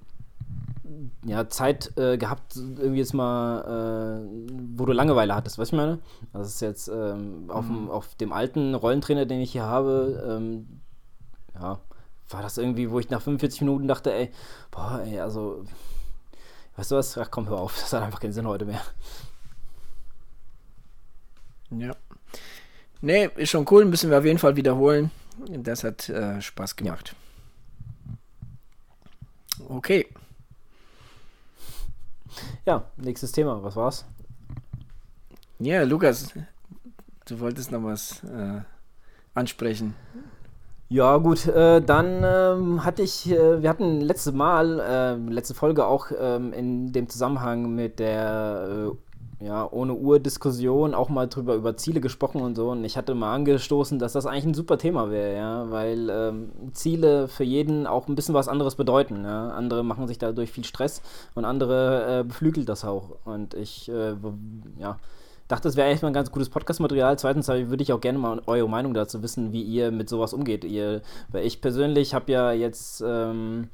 ja, Zeit äh, gehabt, irgendwie jetzt mal, äh, wo du Langeweile hattest, was ich meine? Das ist jetzt ähm, auf, dem, mhm. auf dem alten Rollentrainer, den ich hier habe, ähm, ja, war das irgendwie, wo ich nach 45 Minuten dachte, ey, boah, ey, also, weißt du was? Ach komm, hör auf, das hat einfach keinen Sinn heute mehr. Ja. Nee, ist schon cool, müssen wir auf jeden Fall wiederholen. Das hat äh, Spaß gemacht. Ja. Okay. Ja, nächstes Thema, was war's? Ja, Lukas, du wolltest noch was äh, ansprechen. Ja, gut, äh, dann ähm, hatte ich, äh, wir hatten letzte Mal, äh, letzte Folge auch ähm, in dem Zusammenhang mit der äh, ja, ohne Uhr-Diskussion auch mal drüber über Ziele gesprochen und so. Und ich hatte mal angestoßen, dass das eigentlich ein super Thema wäre, ja, weil ähm, Ziele für jeden auch ein bisschen was anderes bedeuten. Ja? Andere machen sich dadurch viel Stress und andere äh, beflügelt das auch. Und ich, äh, ja dachte, es wäre eigentlich mal ein ganz gutes Podcast-Material. Zweitens würde ich auch gerne mal eure Meinung dazu wissen, wie ihr mit sowas umgeht. Ihr, weil ich persönlich habe ja jetzt, ähm,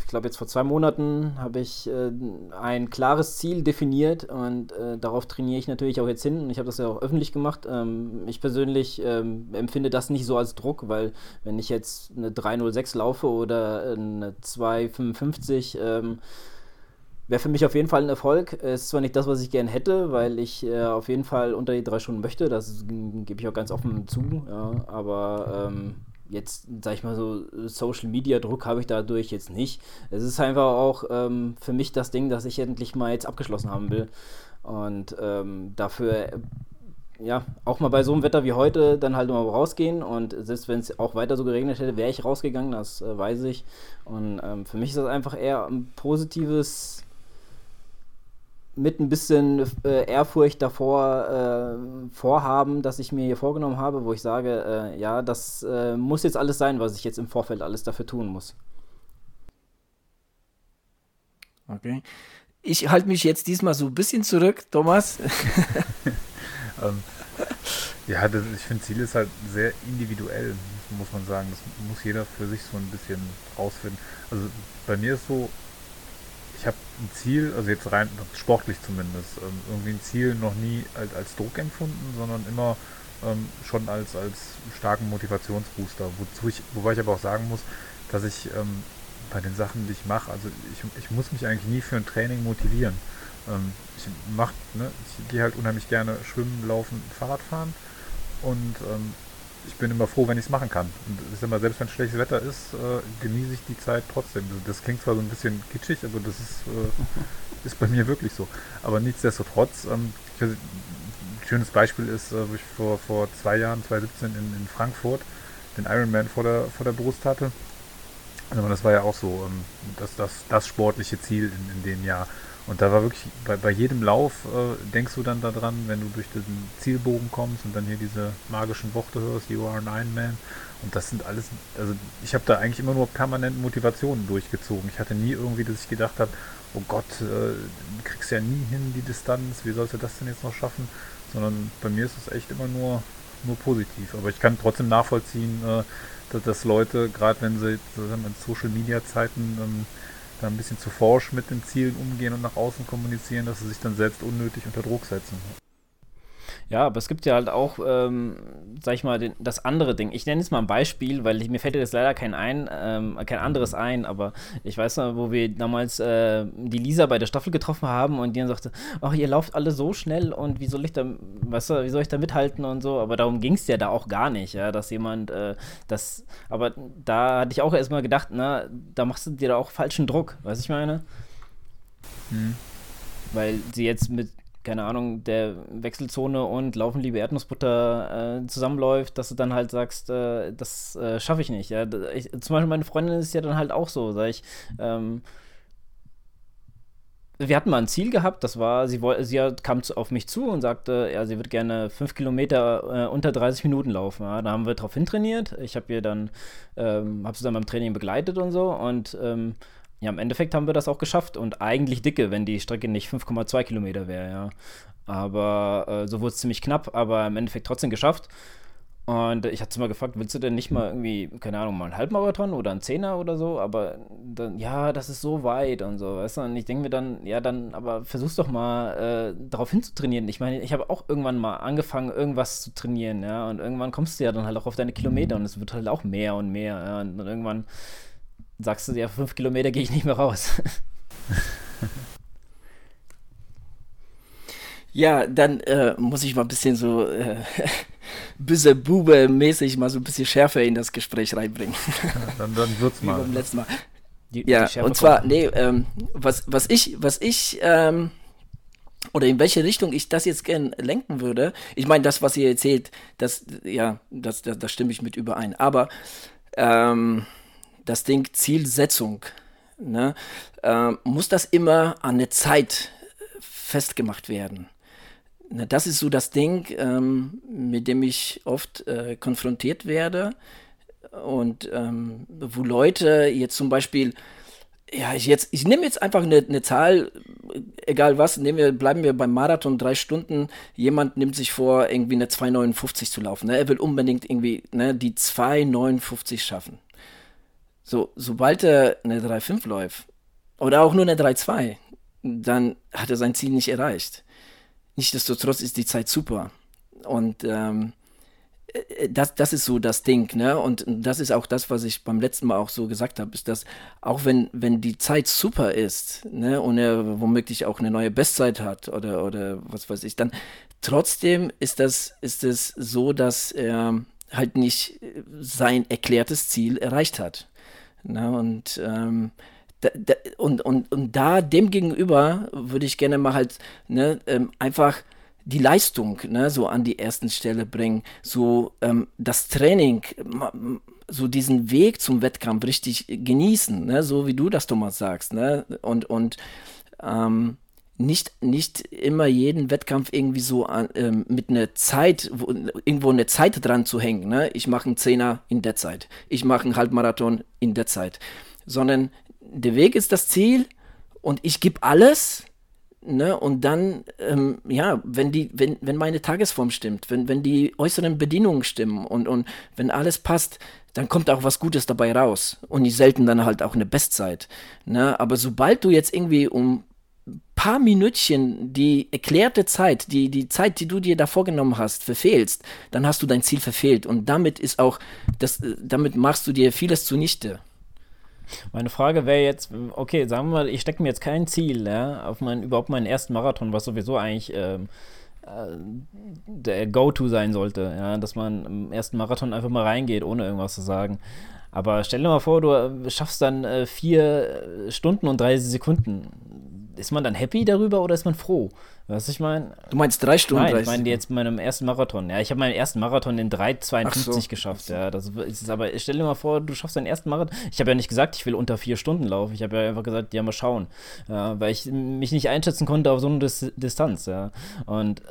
ich glaube jetzt vor zwei Monaten habe ich äh, ein klares Ziel definiert und äh, darauf trainiere ich natürlich auch jetzt hin und ich habe das ja auch öffentlich gemacht. Ähm, ich persönlich ähm, empfinde das nicht so als Druck, weil wenn ich jetzt eine 306 laufe oder eine 255, ähm, Wäre für mich auf jeden Fall ein Erfolg. Ist zwar nicht das, was ich gerne hätte, weil ich äh, auf jeden Fall unter die drei Stunden möchte. Das gebe ich auch ganz offen zu. Ja, aber ähm, jetzt, sag ich mal so, Social Media Druck habe ich dadurch jetzt nicht. Es ist einfach auch ähm, für mich das Ding, dass ich endlich mal jetzt abgeschlossen haben will. Und ähm, dafür ja, auch mal bei so einem Wetter wie heute dann halt mal rausgehen und selbst wenn es auch weiter so geregnet hätte, wäre ich rausgegangen, das äh, weiß ich. Und ähm, für mich ist das einfach eher ein positives mit ein bisschen äh, Ehrfurcht davor äh, vorhaben, das ich mir hier vorgenommen habe, wo ich sage, äh, ja, das äh, muss jetzt alles sein, was ich jetzt im Vorfeld alles dafür tun muss. Okay. Ich halte mich jetzt diesmal so ein bisschen zurück, Thomas. *laughs* ähm, ja, das, ich finde, Ziel ist halt sehr individuell, muss man sagen. Das muss jeder für sich so ein bisschen rausfinden. Also bei mir ist so, ich habe ein Ziel, also jetzt rein sportlich zumindest, ähm, irgendwie ein Ziel noch nie als, als Druck empfunden, sondern immer ähm, schon als, als starken Motivationsbooster. Wozu ich, wobei ich aber auch sagen muss, dass ich ähm, bei den Sachen, die ich mache, also ich, ich muss mich eigentlich nie für ein Training motivieren. Ähm, ich mach, ne, ich gehe halt unheimlich gerne schwimmen, laufen, Fahrrad fahren und ähm, ich bin immer froh, wenn ich es machen kann. Und ich sag mal, selbst wenn schlechtes Wetter ist, äh, genieße ich die Zeit trotzdem. Das klingt zwar so ein bisschen kitschig, aber das ist, äh, ist bei mir wirklich so. Aber nichtsdestotrotz, ähm, weiß, ein schönes Beispiel ist, äh, wo ich vor, vor zwei Jahren, 2017 in, in Frankfurt, den Ironman vor der, vor der Brust hatte. Aber das war ja auch so, ähm, das, das, das sportliche Ziel in, in dem Jahr. Und da war wirklich, bei, bei jedem Lauf äh, denkst du dann daran, wenn du durch diesen Zielbogen kommst und dann hier diese magischen Worte hörst, you are an Iron Man. Und das sind alles, also ich habe da eigentlich immer nur permanent Motivationen durchgezogen. Ich hatte nie irgendwie, dass ich gedacht habe, oh Gott, äh, kriegst ja nie hin die Distanz, wie sollst du das denn jetzt noch schaffen? Sondern bei mir ist es echt immer nur, nur positiv. Aber ich kann trotzdem nachvollziehen, äh, dass, dass, Leute, gerade wenn sie in Social Media Zeiten ähm, da ein bisschen zu forsch mit den Zielen umgehen und nach außen kommunizieren, dass sie sich dann selbst unnötig unter Druck setzen. Ja, aber es gibt ja halt auch, ähm, sag ich mal, den, das andere Ding. Ich nenne jetzt mal ein Beispiel, weil ich, mir fällt jetzt leider kein, ein, ähm, kein anderes ein, aber ich weiß noch, wo wir damals äh, die Lisa bei der Staffel getroffen haben und die dann sagte, ach, ihr lauft alle so schnell und wie soll ich da, weißt du, wie soll ich da mithalten und so, aber darum ging es ja da auch gar nicht, ja, dass jemand äh, das, aber da hatte ich auch erstmal gedacht, na, da machst du dir da auch falschen Druck, weißt du, ich meine? Hm. Weil sie jetzt mit keine Ahnung, der Wechselzone und Laufen liebe Erdnussbutter äh, zusammenläuft, dass du dann halt sagst, äh, das äh, schaffe ich nicht. Ja? Ich, zum Beispiel meine Freundin ist ja dann halt auch so, sag ich, ähm, wir hatten mal ein Ziel gehabt, das war, sie, sie kam zu, auf mich zu und sagte, ja, sie wird gerne fünf Kilometer äh, unter 30 Minuten laufen. Ja? Da haben wir drauf hintrainiert. Ich habe ihr dann, ähm, habe sie dann beim Training begleitet und so und ähm, ja, im Endeffekt haben wir das auch geschafft und eigentlich dicke, wenn die Strecke nicht 5,2 Kilometer wäre, ja. Aber äh, so wurde es ziemlich knapp, aber im Endeffekt trotzdem geschafft. Und ich hatte mal gefragt, willst du denn nicht mal irgendwie, keine Ahnung, mal einen Halbmarathon oder einen Zehner oder so? Aber dann, ja, das ist so weit und so, weißt du? Und ich denke mir dann, ja, dann, aber versuch's doch mal, äh, darauf hinzutrainieren. Ich meine, ich habe auch irgendwann mal angefangen, irgendwas zu trainieren, ja. Und irgendwann kommst du ja dann halt auch auf deine Kilometer und es wird halt auch mehr und mehr, ja. Und irgendwann sagst du, ja, fünf Kilometer gehe ich nicht mehr raus. *laughs* ja, dann äh, muss ich mal ein bisschen so äh, *laughs* böse Bube-mäßig mal so ein bisschen Schärfe in das Gespräch reinbringen. Ja, dann, dann wird's *laughs* mal. Wie beim letzten Mal. Die, ja, die und zwar, nee, ähm, was, was ich, was ich, ähm, oder in welche Richtung ich das jetzt gern lenken würde, ich meine, das, was ihr erzählt, das, ja, das, das, das stimme ich mit überein. Aber ähm, das Ding Zielsetzung, ne, äh, muss das immer an eine Zeit festgemacht werden. Ne, das ist so das Ding, ähm, mit dem ich oft äh, konfrontiert werde und ähm, wo Leute jetzt zum Beispiel ja, ich jetzt, ich nehme jetzt einfach eine, eine Zahl, egal was, nehmen wir, bleiben wir beim Marathon drei Stunden. Jemand nimmt sich vor, irgendwie eine 2,59 zu laufen. Ne? Er will unbedingt irgendwie ne, die 2,59 schaffen. So, sobald er eine 3-5 läuft oder auch nur eine 3-2, dann hat er sein Ziel nicht erreicht. Nichtsdestotrotz ist die Zeit super. Und ähm, äh, das, das ist so das Ding, ne? Und das ist auch das, was ich beim letzten Mal auch so gesagt habe, ist, dass auch wenn, wenn die Zeit super ist, ne, und er womöglich auch eine neue Bestzeit hat oder, oder was weiß ich, dann trotzdem ist das, ist es so, dass er halt nicht sein erklärtes Ziel erreicht hat. Na, ne, und, ähm, da, da, und, und, und da dem gegenüber würde ich gerne mal halt ne, ähm, einfach die Leistung ne, so an die ersten Stelle bringen, so ähm, das Training, so diesen Weg zum Wettkampf richtig genießen, ne, so wie du das Thomas sagst, ne, und, und ähm, nicht, nicht immer jeden Wettkampf irgendwie so ähm, mit einer Zeit, wo, irgendwo eine Zeit dran zu hängen. Ne? Ich mache einen Zehner in der Zeit. Ich mache einen Halbmarathon in der Zeit. Sondern der Weg ist das Ziel und ich gebe alles. Ne? Und dann, ähm, ja, wenn, die, wenn, wenn meine Tagesform stimmt, wenn, wenn die äußeren Bedingungen stimmen und, und wenn alles passt, dann kommt auch was Gutes dabei raus. Und nicht selten dann halt auch eine Bestzeit. Ne? Aber sobald du jetzt irgendwie um paar Minütchen die erklärte Zeit, die, die Zeit, die du dir da vorgenommen hast, verfehlst, dann hast du dein Ziel verfehlt. Und damit ist auch, das, damit machst du dir vieles zunichte. Meine Frage wäre jetzt, okay, sagen wir mal, ich stecke mir jetzt kein Ziel, ja, auf meinen, überhaupt meinen ersten Marathon, was sowieso eigentlich ähm, äh, der Go-To sein sollte, ja, dass man im ersten Marathon einfach mal reingeht, ohne irgendwas zu sagen. Aber stell dir mal vor, du schaffst dann äh, vier Stunden und 30 Sekunden ist man dann happy darüber oder ist man froh? Was ich meine? Du meinst drei Stunden? Nein, ich meine jetzt meinem ersten Marathon. Ja, ich habe meinen ersten Marathon in 3,52 so. geschafft. Ja, das ist aber, stell dir mal vor, du schaffst deinen ersten Marathon. Ich habe ja nicht gesagt, ich will unter vier Stunden laufen. Ich habe ja einfach gesagt, ja, mal schauen. Ja, weil ich mich nicht einschätzen konnte auf so eine Dis Distanz. Ja. Und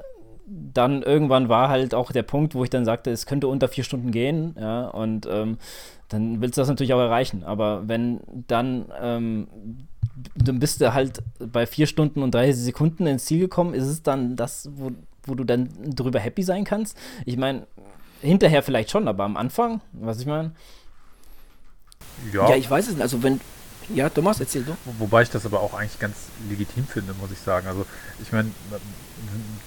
dann irgendwann war halt auch der Punkt, wo ich dann sagte, es könnte unter vier Stunden gehen. Ja, und ähm, dann willst du das natürlich auch erreichen. Aber wenn dann ähm, dann bist du halt bei vier Stunden und 30 Sekunden ins Ziel gekommen. Ist es dann das, wo, wo du dann drüber happy sein kannst? Ich meine, hinterher vielleicht schon, aber am Anfang, was ich meine. Ja. ja, ich weiß es nicht. Also wenn, ja, Thomas, erzähl du. Wobei ich das aber auch eigentlich ganz legitim finde, muss ich sagen. Also ich meine,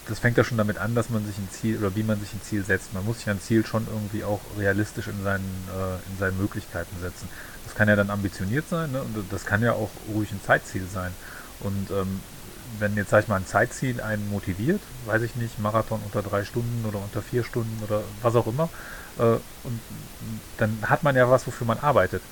das fängt ja schon damit an, dass man sich ein Ziel oder wie man sich ein Ziel setzt. Man muss sich ein Ziel schon irgendwie auch realistisch in seinen, äh, in seinen Möglichkeiten setzen. Kann ja dann ambitioniert sein ne? und das kann ja auch ruhig ein Zeitziel sein. Und ähm, wenn jetzt, sag ich mal, ein Zeitziel einen motiviert, weiß ich nicht, Marathon unter drei Stunden oder unter vier Stunden oder was auch immer, äh, und dann hat man ja was, wofür man arbeitet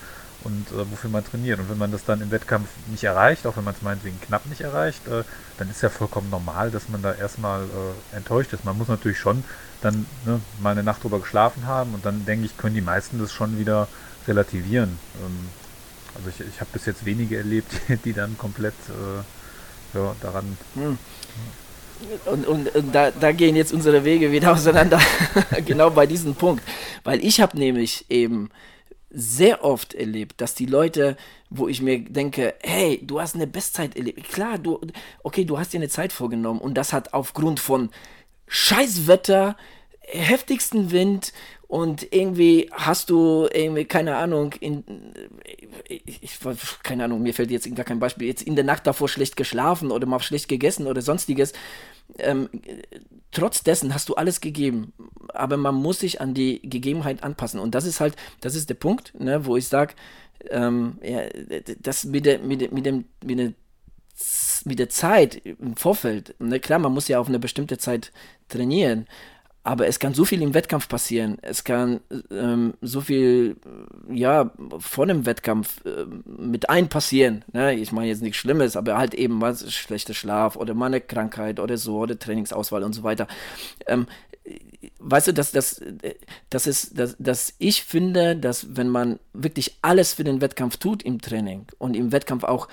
und äh, wofür man trainiert. Und wenn man das dann im Wettkampf nicht erreicht, auch wenn man es meinetwegen knapp nicht erreicht, äh, dann ist ja vollkommen normal, dass man da erstmal äh, enttäuscht ist. Man muss natürlich schon dann ne, mal eine Nacht drüber geschlafen haben und dann denke ich, können die meisten das schon wieder relativieren. Ähm, also ich, ich habe bis jetzt wenige erlebt, *laughs* die dann komplett äh, ja, daran. Hm. Und, und, und da, da, gehen jetzt unsere Wege wieder auseinander, *laughs* genau bei diesem Punkt. Weil ich habe nämlich eben sehr oft erlebt, dass die Leute, wo ich mir denke, hey, du hast eine Bestzeit erlebt. Klar, du, okay, du hast dir eine Zeit vorgenommen und das hat aufgrund von Scheißwetter, heftigsten Wind und irgendwie hast du irgendwie, keine Ahnung, in, ich, keine Ahnung, mir fällt jetzt gar kein Beispiel, jetzt in der Nacht davor schlecht geschlafen oder mal schlecht gegessen oder sonstiges. Ähm, trotz dessen hast du alles gegeben, aber man muss sich an die Gegebenheit anpassen. Und das ist halt, das ist der Punkt, ne, wo ich sage, ähm, ja, das mit der, mit, mit, dem, mit, der, mit der Zeit im Vorfeld, ne, klar, man muss ja auf eine bestimmte Zeit trainieren, aber es kann so viel im Wettkampf passieren. Es kann ähm, so viel, ja, vor dem Wettkampf äh, mit ein passieren. Ne? Ich meine jetzt nichts Schlimmes, aber halt eben was, schlechter Schlaf oder mal eine Krankheit oder so oder Trainingsauswahl und so weiter. Ähm, weißt du, dass, dass, dass, ist, dass, dass ich finde, dass wenn man wirklich alles für den Wettkampf tut im Training und im Wettkampf auch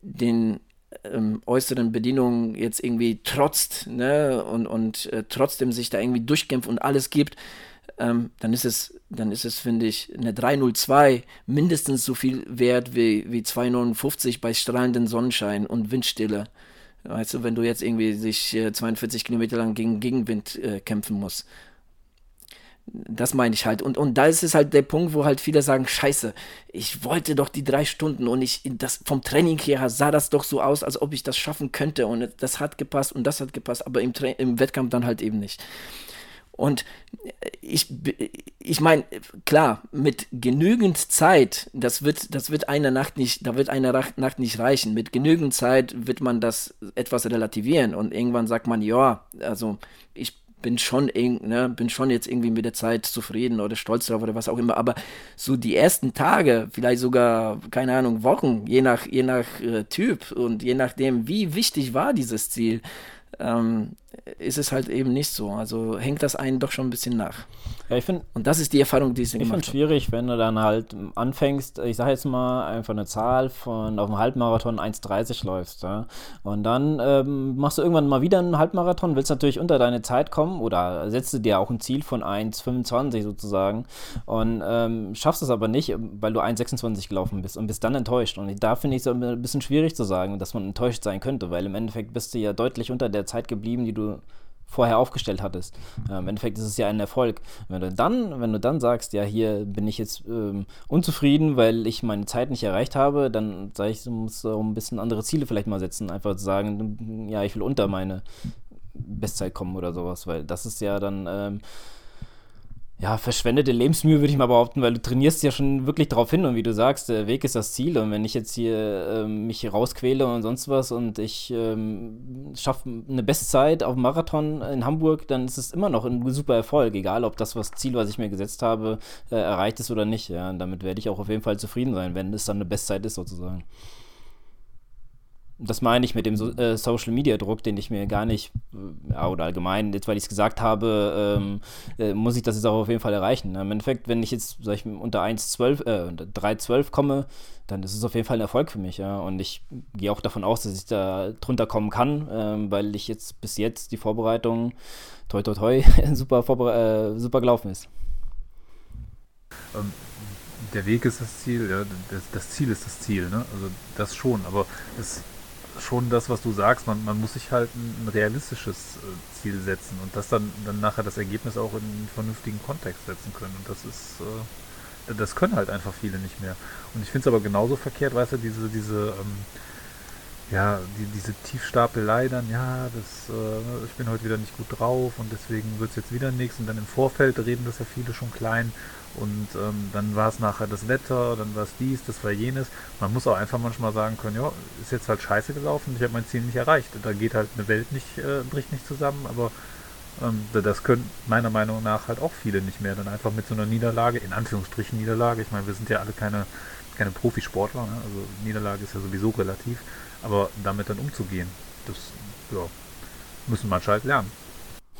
den ähm, äußeren Bedingungen jetzt irgendwie trotzt ne, und, und äh, trotzdem sich da irgendwie durchkämpft und alles gibt, ähm, dann ist es, dann ist es, finde ich, eine 302 mindestens so viel wert wie, wie 259 bei strahlendem Sonnenschein und Windstille. Weißt du, wenn du jetzt irgendwie sich äh, 42 Kilometer lang gegen Gegenwind äh, kämpfen musst. Das meine ich halt. Und, und da ist es halt der Punkt, wo halt viele sagen, scheiße, ich wollte doch die drei Stunden und ich, das, vom Training her sah das doch so aus, als ob ich das schaffen könnte und das hat gepasst und das hat gepasst, aber im, Tra im Wettkampf dann halt eben nicht. Und ich, ich meine, klar, mit genügend Zeit, das wird, das wird eine Nacht nicht, da wird eine Nacht nicht reichen. Mit genügend Zeit wird man das etwas relativieren und irgendwann sagt man, ja, also ich bin schon, ne, bin schon jetzt irgendwie mit der Zeit zufrieden oder stolz drauf oder was auch immer. Aber so die ersten Tage, vielleicht sogar, keine Ahnung, Wochen, je nach, je nach äh, Typ und je nachdem, wie wichtig war dieses Ziel, ähm, ist es halt eben nicht so. Also hängt das einen doch schon ein bisschen nach. Ja, ich finde. Und das ist die Erfahrung, die ich gemacht habe. Ich finde schwierig, wenn du dann halt anfängst, ich sage jetzt mal einfach eine Zahl von auf dem Halbmarathon 1,30 läufst. Ja? Und dann ähm, machst du irgendwann mal wieder einen Halbmarathon, willst natürlich unter deine Zeit kommen oder setzt du dir auch ein Ziel von 1,25 sozusagen und ähm, schaffst es aber nicht, weil du 1,26 gelaufen bist und bist dann enttäuscht. Und da finde ich es ein bisschen schwierig zu sagen, dass man enttäuscht sein könnte, weil im Endeffekt bist du ja deutlich unter der Zeit geblieben, die du vorher aufgestellt hattest. Äh, Im Endeffekt ist es ja ein Erfolg. Wenn du dann, wenn du dann sagst, ja, hier bin ich jetzt ähm, unzufrieden, weil ich meine Zeit nicht erreicht habe, dann sage ich, du musst auch ein bisschen andere Ziele vielleicht mal setzen. Einfach zu sagen, ja, ich will unter meine Bestzeit kommen oder sowas, weil das ist ja dann ähm, ja, verschwendete Lebensmühe würde ich mal behaupten, weil du trainierst ja schon wirklich darauf hin und wie du sagst, der Weg ist das Ziel und wenn ich jetzt hier ähm, mich rausquäle und sonst was und ich ähm, schaffe eine Bestzeit auf dem Marathon in Hamburg, dann ist es immer noch ein super Erfolg, egal ob das was Ziel, was ich mir gesetzt habe, äh, erreicht ist oder nicht. Ja, und damit werde ich auch auf jeden Fall zufrieden sein, wenn es dann eine Bestzeit ist sozusagen. Das meine ich mit dem so, äh, Social Media Druck, den ich mir gar nicht, äh, oder allgemein, jetzt weil ich es gesagt habe, ähm, äh, muss ich das jetzt auch auf jeden Fall erreichen. Im Endeffekt, wenn ich jetzt sag ich, unter 1,12, äh, unter 3,12 komme, dann ist es auf jeden Fall ein Erfolg für mich, ja. Und ich gehe auch davon aus, dass ich da drunter kommen kann, ähm, weil ich jetzt bis jetzt die Vorbereitung toi toi toi *laughs* super, äh, super gelaufen ist. Ähm, der Weg ist das Ziel, ja, das, das Ziel ist das Ziel, ne? Also das schon, aber es schon das, was du sagst. Man, man muss sich halt ein, ein realistisches äh, Ziel setzen und das dann, dann nachher das Ergebnis auch in einen vernünftigen Kontext setzen können. Und das ist, äh, das können halt einfach viele nicht mehr. Und ich finde es aber genauso verkehrt, weißt du, diese, diese, ähm, ja, die, diese Tiefstapelei dann, ja, das, äh, ich bin heute wieder nicht gut drauf und deswegen wird es jetzt wieder nichts. Und dann im Vorfeld reden das ja viele schon klein. Und ähm, dann war es nachher das Wetter, dann war es dies, das war jenes. Man muss auch einfach manchmal sagen können, ja, ist jetzt halt scheiße gelaufen, ich habe mein Ziel nicht erreicht. Da geht halt eine Welt nicht, äh, bricht nicht zusammen, aber ähm, das können meiner Meinung nach halt auch viele nicht mehr. Dann einfach mit so einer Niederlage, in Anführungsstrichen Niederlage, ich meine, wir sind ja alle keine, keine Profisportler, ne? also Niederlage ist ja sowieso relativ, aber damit dann umzugehen, das ja, müssen manche halt lernen.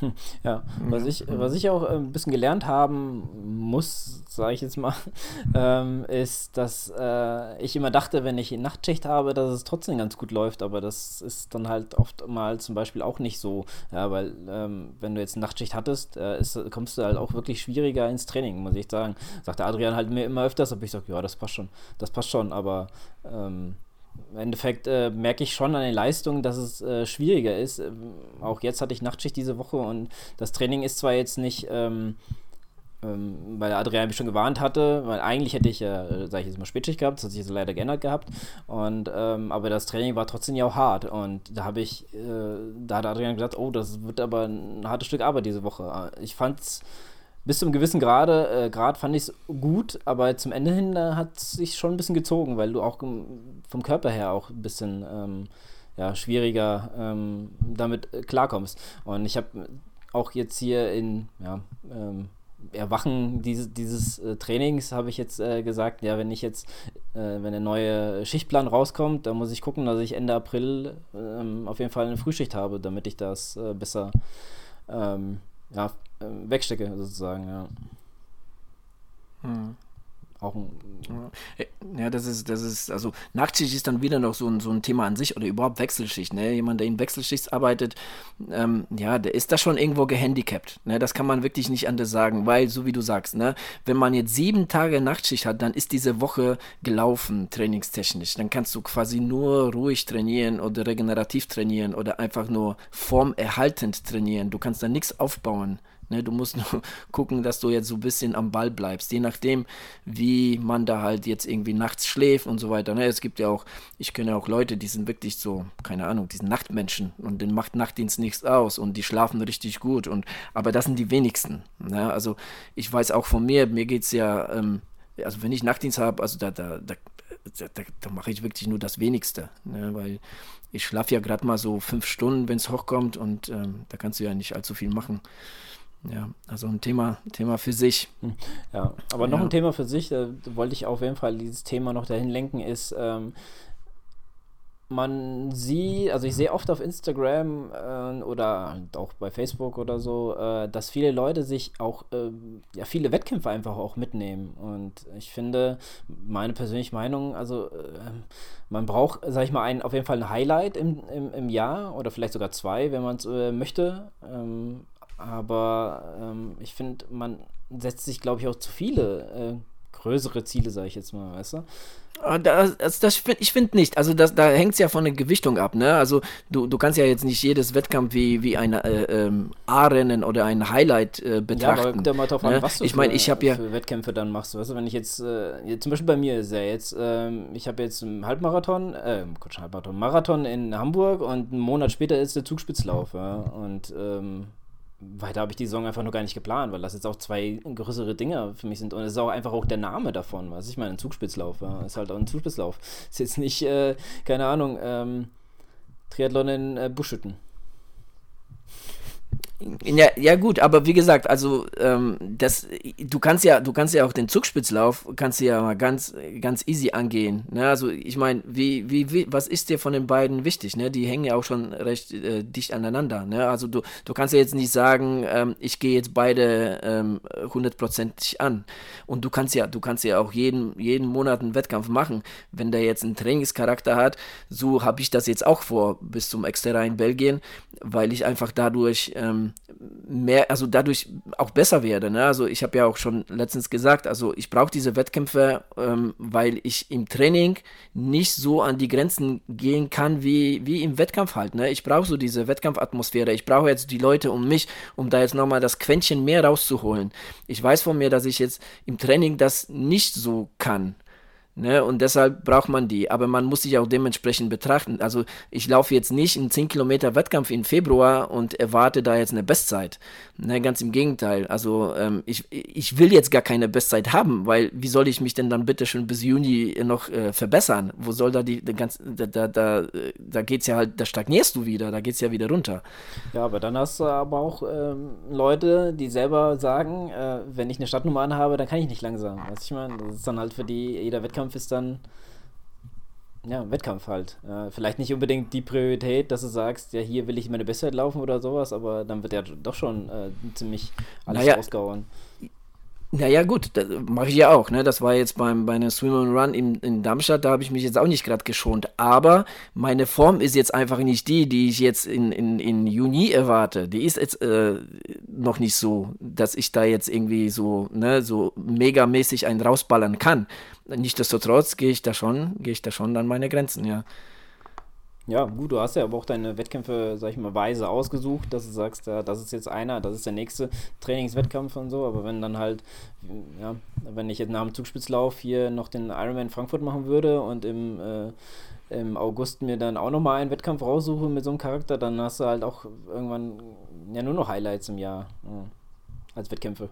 *laughs* Ja, was ich, was ich auch ein bisschen gelernt haben muss, sage ich jetzt mal, *laughs* ähm, ist, dass äh, ich immer dachte, wenn ich Nachtschicht habe, dass es trotzdem ganz gut läuft, aber das ist dann halt oft mal zum Beispiel auch nicht so, ja, weil ähm, wenn du jetzt Nachtschicht hattest, äh, ist, kommst du halt auch wirklich schwieriger ins Training, muss ich sagen. Sagt der Adrian halt mir immer öfters, aber ich sage, ja, das passt schon, das passt schon, aber ähm, im Endeffekt äh, merke ich schon an den Leistungen, dass es äh, schwieriger ist. Ähm, auch jetzt hatte ich Nachtschicht diese Woche und das Training ist zwar jetzt nicht, ähm, ähm, weil Adrian mich schon gewarnt hatte, weil eigentlich hätte ich ja, äh, sage ich jetzt mal, Spätschicht gehabt, das hat sich jetzt leider geändert gehabt. Und, ähm, aber das Training war trotzdem ja auch hart. Und da habe ich, äh, da hat Adrian gesagt, oh, das wird aber ein hartes Stück Arbeit diese Woche. Ich fand es bis zu einem gewissen Grade, äh, Grad fand ich es gut, aber zum Ende hin äh, hat es sich schon ein bisschen gezogen, weil du auch vom Körper her auch ein bisschen ähm, ja, schwieriger ähm, damit äh, klarkommst. Und ich habe auch jetzt hier in ja, ähm, Erwachen dieses, dieses äh, Trainings habe ich jetzt äh, gesagt, ja, wenn ich jetzt, äh, wenn der neue Schichtplan rauskommt, dann muss ich gucken, dass ich Ende April ähm, auf jeden Fall eine Frühschicht habe, damit ich das äh, besser ähm, ja, äh, wegstecke, sozusagen, ja. Hm. Auch ein. Ja, das ist, das ist, also Nachtschicht ist dann wieder noch so ein, so ein Thema an sich oder überhaupt Wechselschicht, ne? Jemand, der in Wechselschicht arbeitet, ähm, ja, der ist da schon irgendwo gehandicapt, ne? Das kann man wirklich nicht anders sagen, weil, so wie du sagst, ne, wenn man jetzt sieben Tage Nachtschicht hat, dann ist diese Woche gelaufen, trainingstechnisch. Dann kannst du quasi nur ruhig trainieren oder regenerativ trainieren oder einfach nur formerhaltend trainieren. Du kannst da nichts aufbauen. Ne, du musst *laughs* nur gucken, dass du jetzt so ein bisschen am Ball bleibst, je nachdem, wie man da halt jetzt irgendwie nachts schläft und so weiter. Ne, es gibt ja auch, ich kenne auch Leute, die sind wirklich so, keine Ahnung, die sind Nachtmenschen und denen macht Nachtdienst nichts aus und die schlafen richtig gut. Und, aber das sind die wenigsten. Ne? Also ich weiß auch von mir, mir geht es ja, ähm, also wenn ich Nachtdienst habe, also da, da, da, da, da mache ich wirklich nur das Wenigste, ne? weil ich schlafe ja gerade mal so fünf Stunden, wenn es hochkommt und ähm, da kannst du ja nicht allzu viel machen. Ja, also ein Thema, Thema für sich. Hm. Ja, aber noch ja. ein Thema für sich, da wollte ich auf jeden Fall dieses Thema noch dahin lenken, ist, ähm, man sieht, also ich sehe oft auf Instagram äh, oder halt auch bei Facebook oder so, äh, dass viele Leute sich auch, äh, ja, viele Wettkämpfe einfach auch mitnehmen. Und ich finde, meine persönliche Meinung, also ähm, man braucht, sag ich mal, ein, auf jeden Fall ein Highlight im, im, im Jahr oder vielleicht sogar zwei, wenn man es äh, möchte. Ähm, aber ähm, ich finde, man setzt sich, glaube ich, auch zu viele äh, größere Ziele, sage ich jetzt mal, weißt du? Ah, das, das, das find, ich finde nicht. Also das, da hängt es ja von der Gewichtung ab. Ne? Also du, du kannst ja jetzt nicht jedes Wettkampf wie, wie ein äh, ähm, A-Rennen oder ein Highlight äh, betrachten. Ja, aber guck mal drauf an, ne? was du ich mein, für, ich ja für Wettkämpfe dann machst. Weißt du, wenn ich jetzt, äh, zum Beispiel bei mir ist ja jetzt, ähm, ich habe jetzt einen Halbmarathon, äh, Gott, Halbmarathon, Marathon in Hamburg und einen Monat später ist der Zugspitzlauf. Ja? Und ähm, weiter habe ich die Saison einfach noch gar nicht geplant, weil das jetzt auch zwei größere Dinge für mich sind. Und es ist auch einfach auch der Name davon, was ich meine, ein Zugspitzlauf. Ja. Ist halt auch ein Zugspitzlauf. *laughs* Ist jetzt nicht, äh, keine Ahnung, ähm, Triathlon in äh, Buschhütten. Ja, ja gut, aber wie gesagt, also ähm, das, du kannst ja, du kannst ja auch den Zugspitzlauf, kannst du ja mal ganz, ganz easy angehen. Ne? Also ich meine, wie, wie, wie, was ist dir von den beiden wichtig? Ne? Die hängen ja auch schon recht äh, dicht aneinander. Ne? Also du, du kannst ja jetzt nicht sagen, ähm, ich gehe jetzt beide ähm, hundertprozentig an. Und du kannst ja, du kannst ja auch jeden, jeden Monat einen Wettkampf machen. Wenn der jetzt einen Trainingscharakter hat, so habe ich das jetzt auch vor bis zum Exterra in Belgien, weil ich einfach dadurch ähm, mehr, also dadurch auch besser werde. Ne? Also ich habe ja auch schon letztens gesagt, also ich brauche diese Wettkämpfe, ähm, weil ich im Training nicht so an die Grenzen gehen kann wie, wie im Wettkampf halt. Ne? Ich brauche so diese Wettkampfatmosphäre. Ich brauche jetzt die Leute um mich, um da jetzt nochmal das Quäntchen mehr rauszuholen. Ich weiß von mir, dass ich jetzt im Training das nicht so kann. Ne? Und deshalb braucht man die. Aber man muss sich auch dementsprechend betrachten. Also ich laufe jetzt nicht einen 10 Kilometer Wettkampf im Februar und erwarte da jetzt eine Bestzeit. Ne? Ganz im Gegenteil. Also ähm, ich, ich will jetzt gar keine Bestzeit haben, weil wie soll ich mich denn dann bitte schon bis Juni noch äh, verbessern? Wo soll da die, die ganz, da, da, da, da geht's ja halt, da stagnierst du wieder, da geht es ja wieder runter. Ja, aber dann hast du aber auch ähm, Leute, die selber sagen, äh, wenn ich eine Stadtnummer anhabe, dann kann ich nicht langsam. Weißt ich meine, das ist dann halt für die jeder Wettkampf Wettkampf ist dann ja, Wettkampf halt. Äh, vielleicht nicht unbedingt die Priorität, dass du sagst, ja, hier will ich meine Bestzeit laufen oder sowas, aber dann wird ja doch schon äh, ziemlich alles naja, rausgehauen. Naja, gut, das mache ich ja auch. Ne? Das war jetzt beim, bei einer Swim and Run in, in Darmstadt, da habe ich mich jetzt auch nicht gerade geschont. Aber meine Form ist jetzt einfach nicht die, die ich jetzt in, in, in Juni erwarte. Die ist jetzt äh, noch nicht so, dass ich da jetzt irgendwie so, ne, so megamäßig einen rausballern kann. Nichtsdestotrotz gehe ich da schon, gehe ich da schon dann meine Grenzen, ja. Ja, gut, du hast ja aber auch deine Wettkämpfe, sag ich mal, weise ausgesucht, dass du sagst, ja, das ist jetzt einer, das ist der nächste Trainingswettkampf und so, aber wenn dann halt, ja, wenn ich jetzt nach dem Zugspitzlauf hier noch den Ironman Frankfurt machen würde und im, äh, im August mir dann auch nochmal einen Wettkampf raussuche mit so einem Charakter, dann hast du halt auch irgendwann ja nur noch Highlights im Jahr ja, als Wettkämpfe.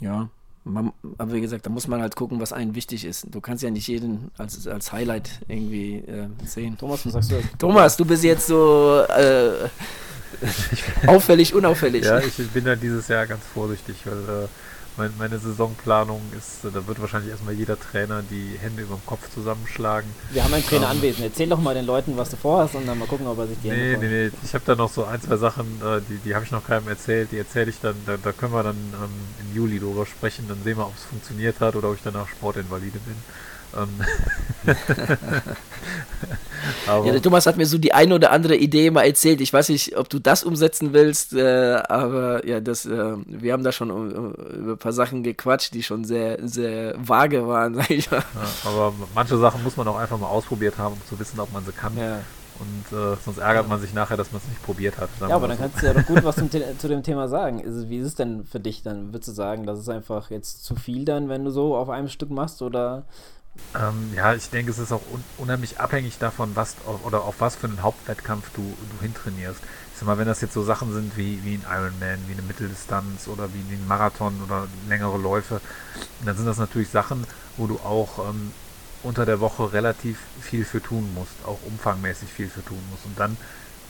Ja, man, aber wie gesagt, da muss man halt gucken, was einem wichtig ist. Du kannst ja nicht jeden als, als Highlight irgendwie äh, sehen. Thomas, was sagst du? *laughs* Thomas, du bist jetzt so äh, *laughs* auffällig, unauffällig. Ja, ich bin da dieses Jahr ganz vorsichtig, weil äh, mein, meine Saisonplanung ist, da wird wahrscheinlich erstmal jeder Trainer die Hände über dem Kopf zusammenschlagen. Wir haben einen Trainer ähm, anwesend. Erzähl doch mal den Leuten, was du vorhast und dann mal gucken, ob er sich die nee, Hände Nee, nee, ich habe da noch so ein, zwei Sachen, äh, die, die habe ich noch keinem erzählt. Die erzähle ich dann, da, da, können wir dann ähm, im Juli drüber sprechen. Dann sehen wir, ob es funktioniert hat oder ob ich danach Sportinvalide bin. Ähm. *laughs* ja, der Thomas hat mir so die eine oder andere Idee mal erzählt. Ich weiß nicht, ob du das umsetzen willst, äh, aber ja, das, äh, wir haben da schon über ein paar Sachen gequatscht, die schon sehr, sehr vage waren, *laughs* sag ich mal. Ja, aber manche Sachen muss man auch einfach mal ausprobiert haben, um zu wissen, ob man sie kann. Ja. Und äh, sonst ärgert man sich nachher, dass man es nicht probiert hat. Ja, aber dann kannst du ja doch gut was zum, *laughs* zu dem Thema sagen. Also, wie ist es denn für dich dann? Würdest du sagen, das ist einfach jetzt zu viel dann, wenn du so auf einem Stück machst? Oder ähm, ja, ich denke, es ist auch un unheimlich abhängig davon, was oder auf was für einen Hauptwettkampf du, du hintrainierst. Ich sag mal, wenn das jetzt so Sachen sind wie, wie ein Ironman, wie eine Mitteldistanz oder wie, wie ein Marathon oder längere Läufe, dann sind das natürlich Sachen, wo du auch ähm, unter der Woche relativ viel für tun musst, auch umfangmäßig viel für tun musst. Und dann,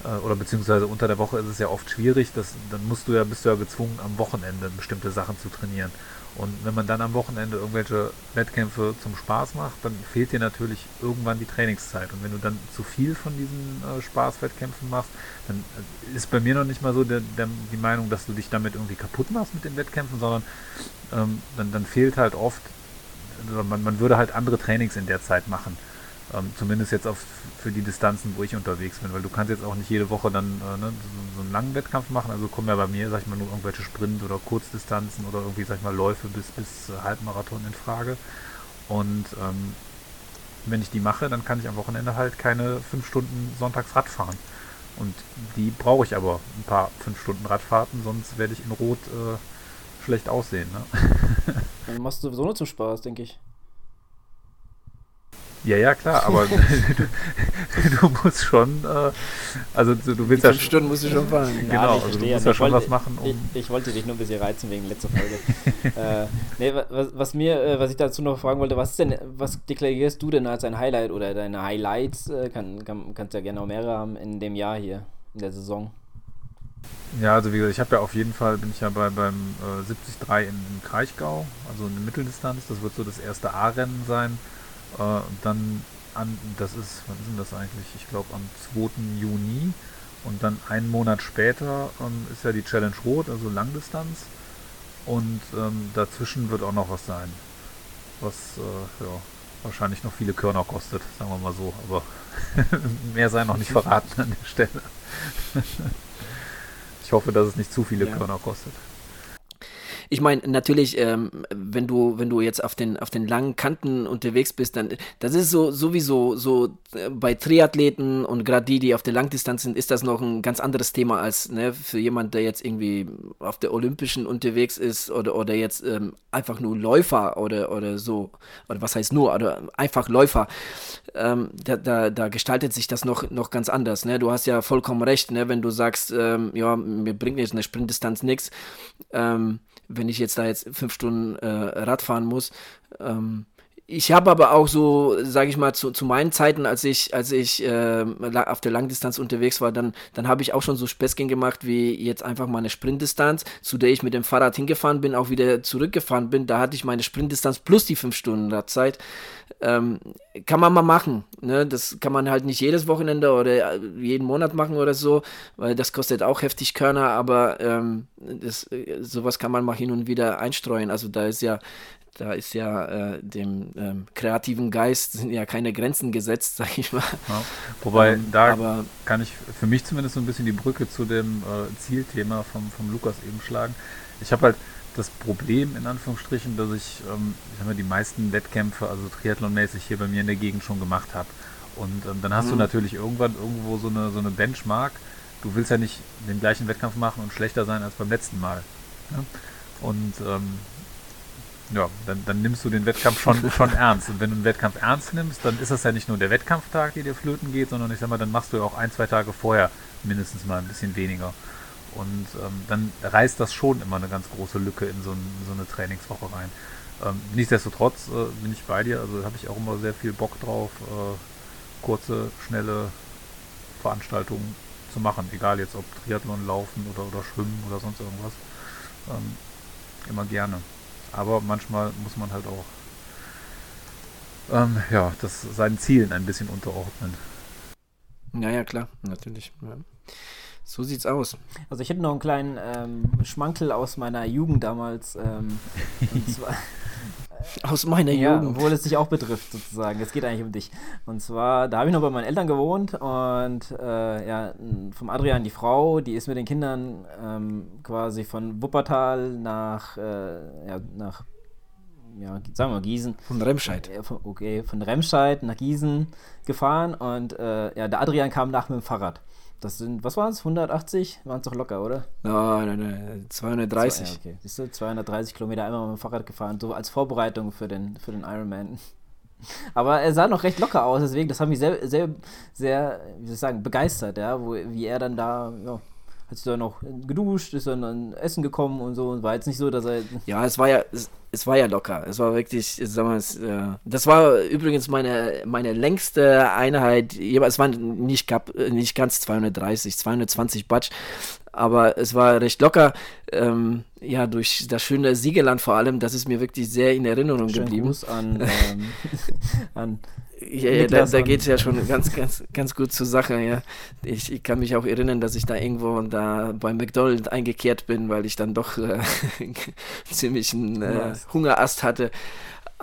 äh, oder beziehungsweise unter der Woche ist es ja oft schwierig, dass, dann musst du ja, bist du ja gezwungen, am Wochenende bestimmte Sachen zu trainieren. Und wenn man dann am Wochenende irgendwelche Wettkämpfe zum Spaß macht, dann fehlt dir natürlich irgendwann die Trainingszeit. Und wenn du dann zu viel von diesen äh, Spaßwettkämpfen machst, dann äh, ist bei mir noch nicht mal so der, der, die Meinung, dass du dich damit irgendwie kaputt machst mit den Wettkämpfen, sondern ähm, dann, dann fehlt halt oft, also man, man würde halt andere Trainings in der Zeit machen. Ähm, zumindest jetzt auf, für die Distanzen, wo ich unterwegs bin, weil du kannst jetzt auch nicht jede Woche dann äh, ne, so, so, einen langen Wettkampf machen. Also kommen ja bei mir, sag ich mal, nur irgendwelche Sprint- oder Kurzdistanzen oder irgendwie, sag ich mal, Läufe bis, bis äh, Halbmarathon in Frage. Und ähm, wenn ich die mache, dann kann ich am Wochenende halt keine fünf Stunden sonntags Rad fahren. Und die brauche ich aber ein paar fünf Stunden Radfahrten, sonst werde ich in Rot äh, schlecht aussehen. Ne? *laughs* Dann machst du sowieso nur zum Spaß, denke ich. Ja, ja, klar, aber du, *laughs* *laughs* du, musst schon, äh, also du, du willst ja. Fünf Stunden musst du schon fahren. Genau, ja, also du musst ja schon wollte, was machen. Um ich, ich, wollte dich nur ein bisschen reizen wegen letzter Folge. *laughs* äh, nee, was, was, mir, äh, was ich dazu noch fragen wollte, was ist denn, was deklarierst du denn als ein Highlight oder deine Highlights? Äh, kann, kann, kannst ja gerne auch mehrere haben in dem Jahr hier, in der Saison. Ja, also wie gesagt, ich habe ja auf jeden Fall, bin ich ja bei, beim äh, 73 in, in Kraichgau, also in der Mitteldistanz. Das wird so das erste A-Rennen sein. Äh, dann an, das ist, wann ist denn das eigentlich? Ich glaube am 2. Juni. Und dann einen Monat später ähm, ist ja die Challenge Rot, also Langdistanz. Und ähm, dazwischen wird auch noch was sein. Was äh, ja, wahrscheinlich noch viele Körner kostet, sagen wir mal so. Aber *laughs* mehr sei noch nicht verraten an der Stelle. *laughs* ich hoffe, dass es nicht zu viele ja. Körner kostet. Ich meine, natürlich, ähm, wenn du, wenn du jetzt auf den, auf den langen Kanten unterwegs bist, dann, das ist so, sowieso so äh, bei Triathleten und gerade die, die auf der Langdistanz sind, ist das noch ein ganz anderes Thema als ne, für jemand, der jetzt irgendwie auf der Olympischen unterwegs ist oder, oder jetzt ähm, einfach nur Läufer oder, oder so, oder was heißt nur, oder einfach Läufer. Ähm, da, da, da, gestaltet sich das noch, noch ganz anders. Ne? Du hast ja vollkommen recht, ne? wenn du sagst, ähm, ja, mir bringt jetzt eine Sprintdistanz nichts. Ähm, wenn ich jetzt da jetzt fünf Stunden äh, Rad fahren muss. Ähm, ich habe aber auch so, sage ich mal, zu, zu meinen Zeiten, als ich, als ich äh, auf der Langdistanz unterwegs war, dann, dann habe ich auch schon so Späßchen gemacht, wie jetzt einfach mal eine Sprintdistanz, zu der ich mit dem Fahrrad hingefahren bin, auch wieder zurückgefahren bin. Da hatte ich meine Sprintdistanz plus die fünf Stunden Radzeit. Ähm, kann man mal machen. Ne? Das kann man halt nicht jedes Wochenende oder jeden Monat machen oder so, weil das kostet auch heftig Körner, aber ähm, das, sowas kann man mal hin und wieder einstreuen. Also da ist ja da ist ja äh, dem ähm, kreativen Geist sind ja keine Grenzen gesetzt, *laughs* sag ich mal. Ja, wobei, ähm, da aber, kann ich für mich zumindest so ein bisschen die Brücke zu dem äh, Zielthema vom, vom Lukas eben schlagen. Ich habe halt das Problem, in Anführungsstrichen, dass ich, ähm, ich sag mal, die meisten Wettkämpfe, also Triathlon-mäßig hier bei mir in der Gegend schon gemacht habe. Und ähm, dann hast mhm. du natürlich irgendwann irgendwo so eine, so eine Benchmark. Du willst ja nicht den gleichen Wettkampf machen und schlechter sein als beim letzten Mal. Ja? Und ähm, ja, dann, dann nimmst du den Wettkampf schon, schon *laughs* ernst. Und wenn du einen Wettkampf ernst nimmst, dann ist das ja nicht nur der Wettkampftag, der dir flöten geht, sondern ich sag mal, dann machst du ja auch ein, zwei Tage vorher mindestens mal ein bisschen weniger. Und ähm, dann reißt das schon immer eine ganz große Lücke in so, ein, so eine Trainingswoche rein. Ähm, nichtsdestotrotz äh, bin ich bei dir, also habe ich auch immer sehr viel Bock drauf, äh, kurze, schnelle Veranstaltungen zu machen, egal jetzt ob Triathlon, Laufen oder, oder Schwimmen oder sonst irgendwas. Ähm, immer gerne. Aber manchmal muss man halt auch ähm, ja, das seinen Zielen ein bisschen unterordnen. Ja, ja, klar, natürlich. Ja. So sieht's aus. Also ich hätte noch einen kleinen ähm, Schmankel aus meiner Jugend damals. Ähm, *laughs* zwar, *laughs* aus meiner ja, Jugend. Obwohl es dich auch betrifft, sozusagen. Es geht eigentlich um dich. Und zwar, da habe ich noch bei meinen Eltern gewohnt und äh, ja, vom Adrian die Frau, die ist mit den Kindern ähm, quasi von Wuppertal nach, äh, ja, nach ja, sagen wir mal Gießen. Von Remscheid. Äh, okay, von Remscheid nach Gießen gefahren und äh, ja, der Adrian kam nach mit dem Fahrrad. Das sind, was waren es? 180? Waren es doch locker, oder? Nein, nein, nein, 230. So, ja, okay. Siehst du, 230 Kilometer einmal mit dem Fahrrad gefahren, so als Vorbereitung für den, für den Ironman. *laughs* Aber er sah noch recht locker aus, deswegen, das hat mich sehr, sehr, sehr, wie soll ich sagen, begeistert, ja, wo, wie er dann da, ja, hat sich da noch geduscht, ist dann Essen gekommen und so und war jetzt nicht so, dass er. Ja, es war ja, es, es war ja locker. Es war wirklich, sag mal, es, äh, das war übrigens meine, meine längste Einheit. Es waren nicht, nicht ganz 230, 220 Batsch, aber es war recht locker. Ähm, ja, durch das schöne Siegeland vor allem, das ist mir wirklich sehr in Erinnerung Schönen geblieben. Gruß an, *laughs* ähm, *laughs* an ja, ja, da, da geht es ja schon ganz, ganz, ganz gut zur Sache, ja. Ich, ich, kann mich auch erinnern, dass ich da irgendwo da beim McDonald's eingekehrt bin, weil ich dann doch äh, *laughs* ziemlich einen äh, Hungerast hatte.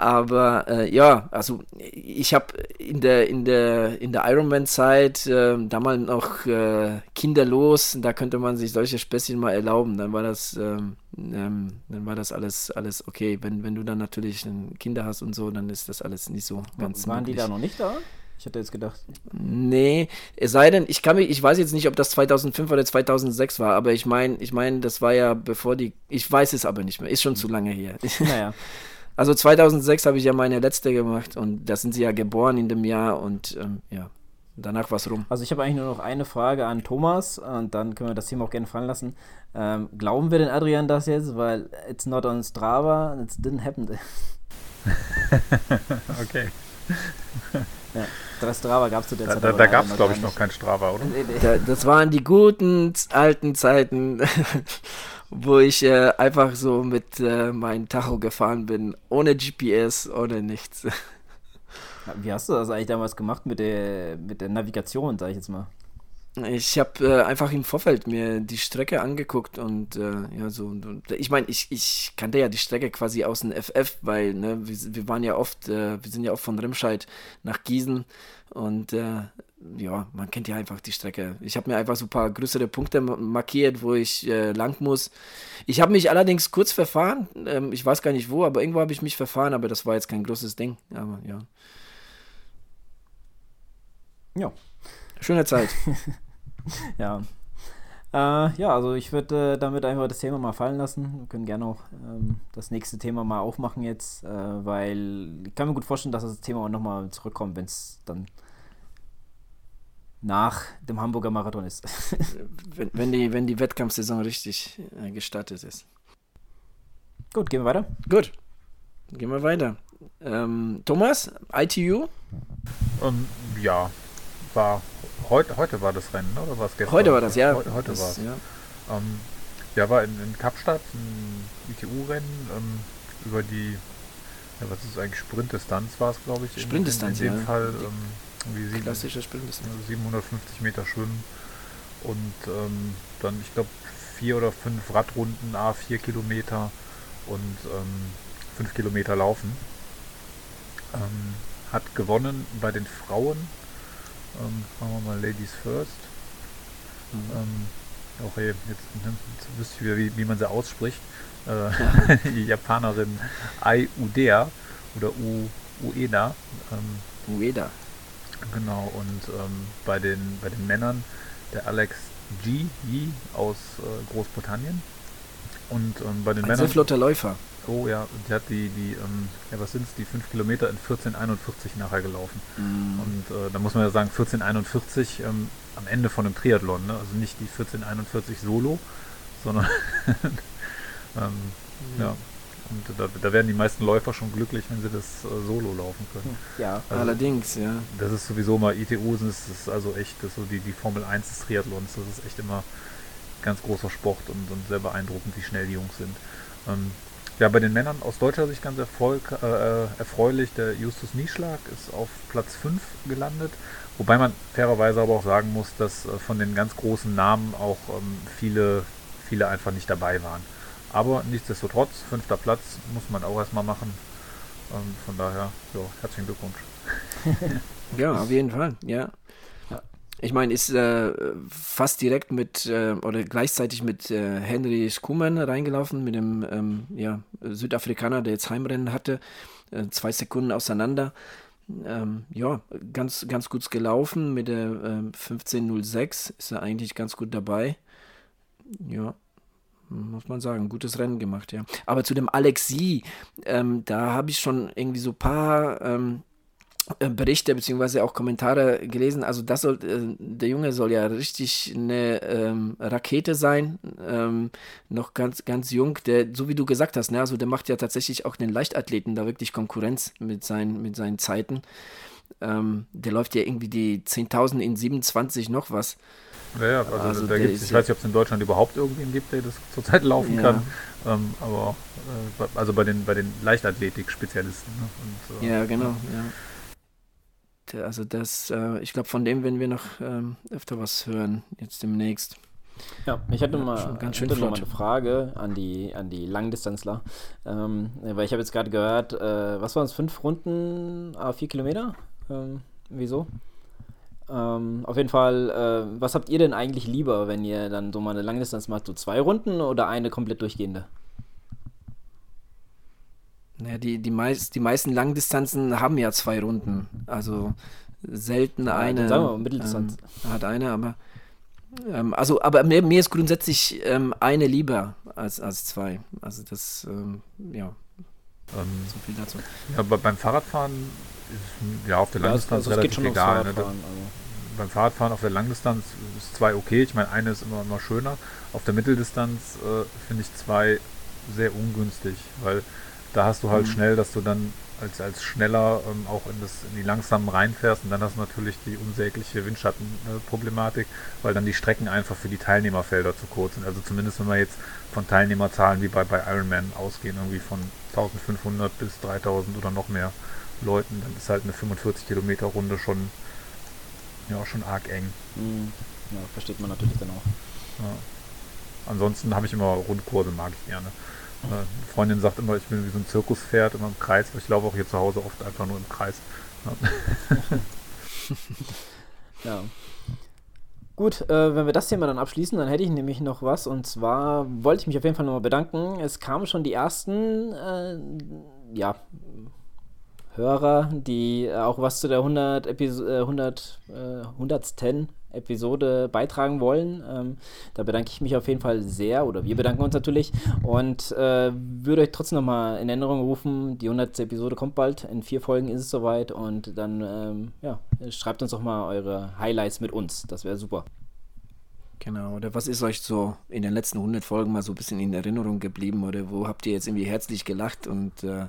Aber äh, ja, also ich habe in der, in der, in der Ironman-Zeit äh, damals noch äh, kinderlos, da könnte man sich solche Späßchen mal erlauben. Dann war das, ähm, ähm, dann war das alles, alles okay. Wenn, wenn du dann natürlich Kinder hast und so, dann ist das alles nicht so ganz Waren möglich. die da noch nicht da? Ich hätte jetzt gedacht. Nee, es sei denn, ich kann mich, ich weiß jetzt nicht, ob das 2005 oder 2006 war, aber ich meine, ich meine, das war ja bevor die, ich weiß es aber nicht mehr, ist schon zu lange her. Naja. *laughs* Also 2006 habe ich ja meine letzte gemacht und da sind sie ja geboren in dem Jahr und ähm, ja, danach war es rum. Also ich habe eigentlich nur noch eine Frage an Thomas und dann können wir das Thema auch gerne fallen lassen. Ähm, glauben wir denn Adrian das jetzt? Weil it's not on Strava, it didn't happen. *laughs* okay. *laughs* ja. Strava gab es zu der Zeit. Da, da gab es, glaube ich, noch kein Strava, oder? Nee, nee. Da, das waren die guten alten Zeiten, *laughs* wo ich äh, einfach so mit äh, meinem Tacho gefahren bin, ohne GPS, ohne nichts. Wie hast du das eigentlich damals gemacht mit der, mit der Navigation, sag ich jetzt mal? Ich habe äh, einfach im Vorfeld mir die Strecke angeguckt und äh, ja, so. Ich meine, ich, ich kannte ja die Strecke quasi aus dem FF, weil ne, wir, wir waren ja oft, äh, wir sind ja oft von Remscheid nach Gießen und äh, ja, man kennt ja einfach die Strecke. Ich habe mir einfach so ein paar größere Punkte markiert, wo ich äh, lang muss. Ich habe mich allerdings kurz verfahren. Ähm, ich weiß gar nicht wo, aber irgendwo habe ich mich verfahren, aber das war jetzt kein großes Ding. Aber ja. Ja. Schöne Zeit. *laughs* ja. Äh, ja, also ich würde äh, damit einfach das Thema mal fallen lassen. Wir können gerne auch ähm, das nächste Thema mal aufmachen jetzt, äh, weil ich kann mir gut vorstellen, dass das Thema auch nochmal zurückkommt, wenn es dann nach dem Hamburger Marathon ist. *laughs* wenn, wenn, die, wenn die Wettkampfsaison richtig äh, gestartet ist. Gut, gehen wir weiter. Gut, gehen wir weiter. Ähm, Thomas, ITU? Um, ähm, ja, war heute, heute war das Rennen, oder war es gestern? Heute war das, ja. Heute, heute war es. Ja. Ähm, ja, war in, in Kapstadt ein ITU-Rennen ähm, über die, ja, was ist eigentlich, Sprintdistanz war es, glaube ich. Sprintdistanz, in, in, in dem ja. Fall wie sieben, klassische Sprintdistanz. 750 Meter schwimmen und ähm, dann, ich glaube, vier oder fünf Radrunden, a vier Kilometer und ähm, fünf Kilometer laufen. Ähm, hat gewonnen bei den Frauen ähm, machen wir mal Ladies First. Mhm. Ähm, auch jetzt, ne, jetzt wüsste ich wieder, wie, wie man sie ausspricht. Äh, *laughs* die Japanerin Ai Udea oder U, Ueda. Ähm, Ueda. Genau, und ähm, bei, den, bei den Männern der Alex G. Yi aus äh, Großbritannien. Und ähm, bei den Ein Männern. Sehr flotter Läufer. Oh ja, die hat die, die ähm, ja was sind es, die 5 Kilometer in 1441 nachher gelaufen. Mm. Und äh, da muss man ja sagen, 1441 ähm, am Ende von einem Triathlon, ne? also nicht die 1441 Solo, sondern *laughs* ähm, mm. ja. Und da, da, werden die meisten Läufer schon glücklich, wenn sie das äh, Solo laufen können. Ja, also, allerdings, ja. Das ist sowieso mal ITU, das ist also echt, das ist so die, die Formel 1 des Triathlons, das ist echt immer ganz großer Sport und, und sehr beeindruckend, wie schnell die Jungs sind. Ähm, ja, bei den Männern aus deutscher Sicht ganz Erfolg, äh, erfreulich. Der Justus Nieschlag ist auf Platz 5 gelandet. Wobei man fairerweise aber auch sagen muss, dass äh, von den ganz großen Namen auch ähm, viele, viele einfach nicht dabei waren. Aber nichtsdestotrotz, fünfter Platz muss man auch erstmal machen. Ähm, von daher, ja, herzlichen Glückwunsch. *laughs* ja, auf jeden Fall, ja. Ich meine, ist äh, fast direkt mit äh, oder gleichzeitig mit äh, Henry Skuman reingelaufen, mit dem ähm, ja, Südafrikaner, der jetzt Heimrennen hatte. Äh, zwei Sekunden auseinander. Ähm, ja, ganz, ganz gut gelaufen. Mit der 15.06 ähm, ist er eigentlich ganz gut dabei. Ja, muss man sagen, gutes Rennen gemacht, ja. Aber zu dem Alexi, ähm, da habe ich schon irgendwie so ein paar ähm, äh, Berichte bzw. auch Kommentare gelesen. Also das soll, äh, der Junge soll ja richtig eine ähm, Rakete sein, ähm, noch ganz, ganz jung. Der, so wie du gesagt hast, ne, also der macht ja tatsächlich auch den Leichtathleten da wirklich Konkurrenz mit seinen, mit seinen Zeiten. Ähm, der läuft ja irgendwie die 10.000 in 27 noch was. Ja, ja also, also da gibt's, ich weiß nicht, ob es in Deutschland überhaupt irgendwen gibt, der das zurzeit laufen ja. kann. Ähm, aber äh, also bei den, bei den Leichtathletik-Spezialisten. Ne? Und, äh, ja, genau, ja also das, äh, ich glaube, von dem werden wir noch ähm, öfter was hören, jetzt demnächst. Ja, ich hatte mal, ganz schön hatte mal eine Frage an die, an die Langdistanzler. Ähm, weil ich habe jetzt gerade gehört, äh, was waren es, fünf Runden, a vier Kilometer? Ähm, wieso? Ähm, auf jeden Fall, äh, was habt ihr denn eigentlich lieber, wenn ihr dann so mal eine Langdistanz macht? So zwei Runden oder eine komplett durchgehende? Naja, die, die, meist, die meisten Langdistanzen haben ja zwei Runden. Also selten ja, eine. Sagen wir mal, Mitteldistanz. Ähm, hat eine, aber. Ähm, also, aber mir, mir, ist grundsätzlich ähm, eine lieber als, als zwei. Also das, ähm, ja. Ähm, so viel dazu. Ja, aber beim Fahrradfahren ja auf der Langdistanz ja, also relativ egal. Ne? Also. Beim Fahrradfahren auf der Langdistanz ist zwei okay. Ich meine, eine ist immer, immer schöner. Auf der Mitteldistanz äh, finde ich zwei sehr ungünstig, weil da hast du halt mhm. schnell, dass du dann als, als schneller ähm, auch in, das, in die langsamen reinfährst. Und dann hast du natürlich die unsägliche Windschattenproblematik, äh, weil dann die Strecken einfach für die Teilnehmerfelder zu kurz sind. Also zumindest wenn wir jetzt von Teilnehmerzahlen wie bei, bei Ironman ausgehen, irgendwie von 1500 bis 3000 oder noch mehr Leuten, dann ist halt eine 45 Kilometer Runde schon, ja, schon arg eng. Mhm. Ja, versteht man natürlich dann auch. Ja. Ansonsten habe ich immer Rundkurse, mag ich gerne. Eine Freundin sagt immer, ich bin wie so ein Zirkuspferd, immer im Kreis. Ich laufe auch hier zu Hause oft einfach nur im Kreis. Ja. *laughs* ja. Gut, äh, wenn wir das Thema dann abschließen, dann hätte ich nämlich noch was. Und zwar wollte ich mich auf jeden Fall nochmal bedanken. Es kamen schon die ersten, äh, ja, Hörer, die auch was zu der 100 Episode, 100, äh, 100. Episode beitragen wollen. Ähm, da bedanke ich mich auf jeden Fall sehr, oder wir bedanken uns natürlich und äh, würde euch trotzdem nochmal in Erinnerung rufen, die 100. Episode kommt bald, in vier Folgen ist es soweit und dann, ähm, ja, schreibt uns doch mal eure Highlights mit uns, das wäre super. Genau, oder was ist euch so in den letzten 100 Folgen mal so ein bisschen in Erinnerung geblieben oder wo habt ihr jetzt irgendwie herzlich gelacht und äh,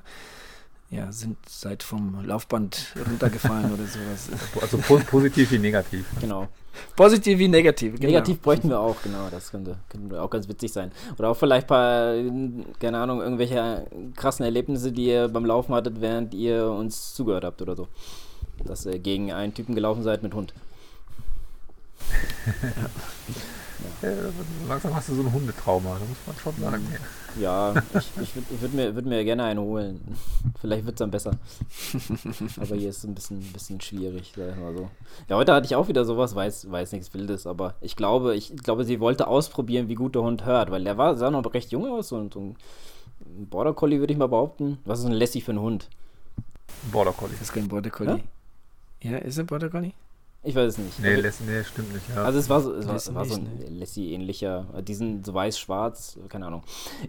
ja, sind seit vom Laufband runtergefallen oder sowas. *laughs* Also positiv wie negativ. Genau. Positiv wie negativ. Genau. Negativ bräuchten wir auch, genau. Das könnte, könnte auch ganz witzig sein. Oder auch vielleicht ein paar, keine Ahnung, irgendwelche krassen Erlebnisse, die ihr beim Laufen hattet, während ihr uns zugehört habt oder so. Dass ihr gegen einen Typen gelaufen seid mit Hund. *laughs* ja. Ja, langsam hast du so ein Hundetrauma, da muss man schon sagen. Ja, ich, ich würde würd mir, würd mir gerne einen holen. *laughs* Vielleicht wird es dann besser. aber hier ist es ein bisschen, bisschen schwierig, sag ich mal so. Ja, heute hatte ich auch wieder sowas, weiß, weiß nichts Wildes, aber ich glaube, ich glaube, sie wollte ausprobieren, wie gut der Hund hört, weil der war, sah noch recht jung aus und so ein Border Collie würde ich mal behaupten. Was ist ein Lassie für ein Hund? Border Collie. Das ist kein Border Collie. Ja, ja ist ein Border Collie? Ich weiß es nicht. Nee, Lassie, nee stimmt nicht. Ja. Also es war so, es war, es war so ein Lassie-ähnlicher, die sind so weiß-schwarz, keine Ahnung.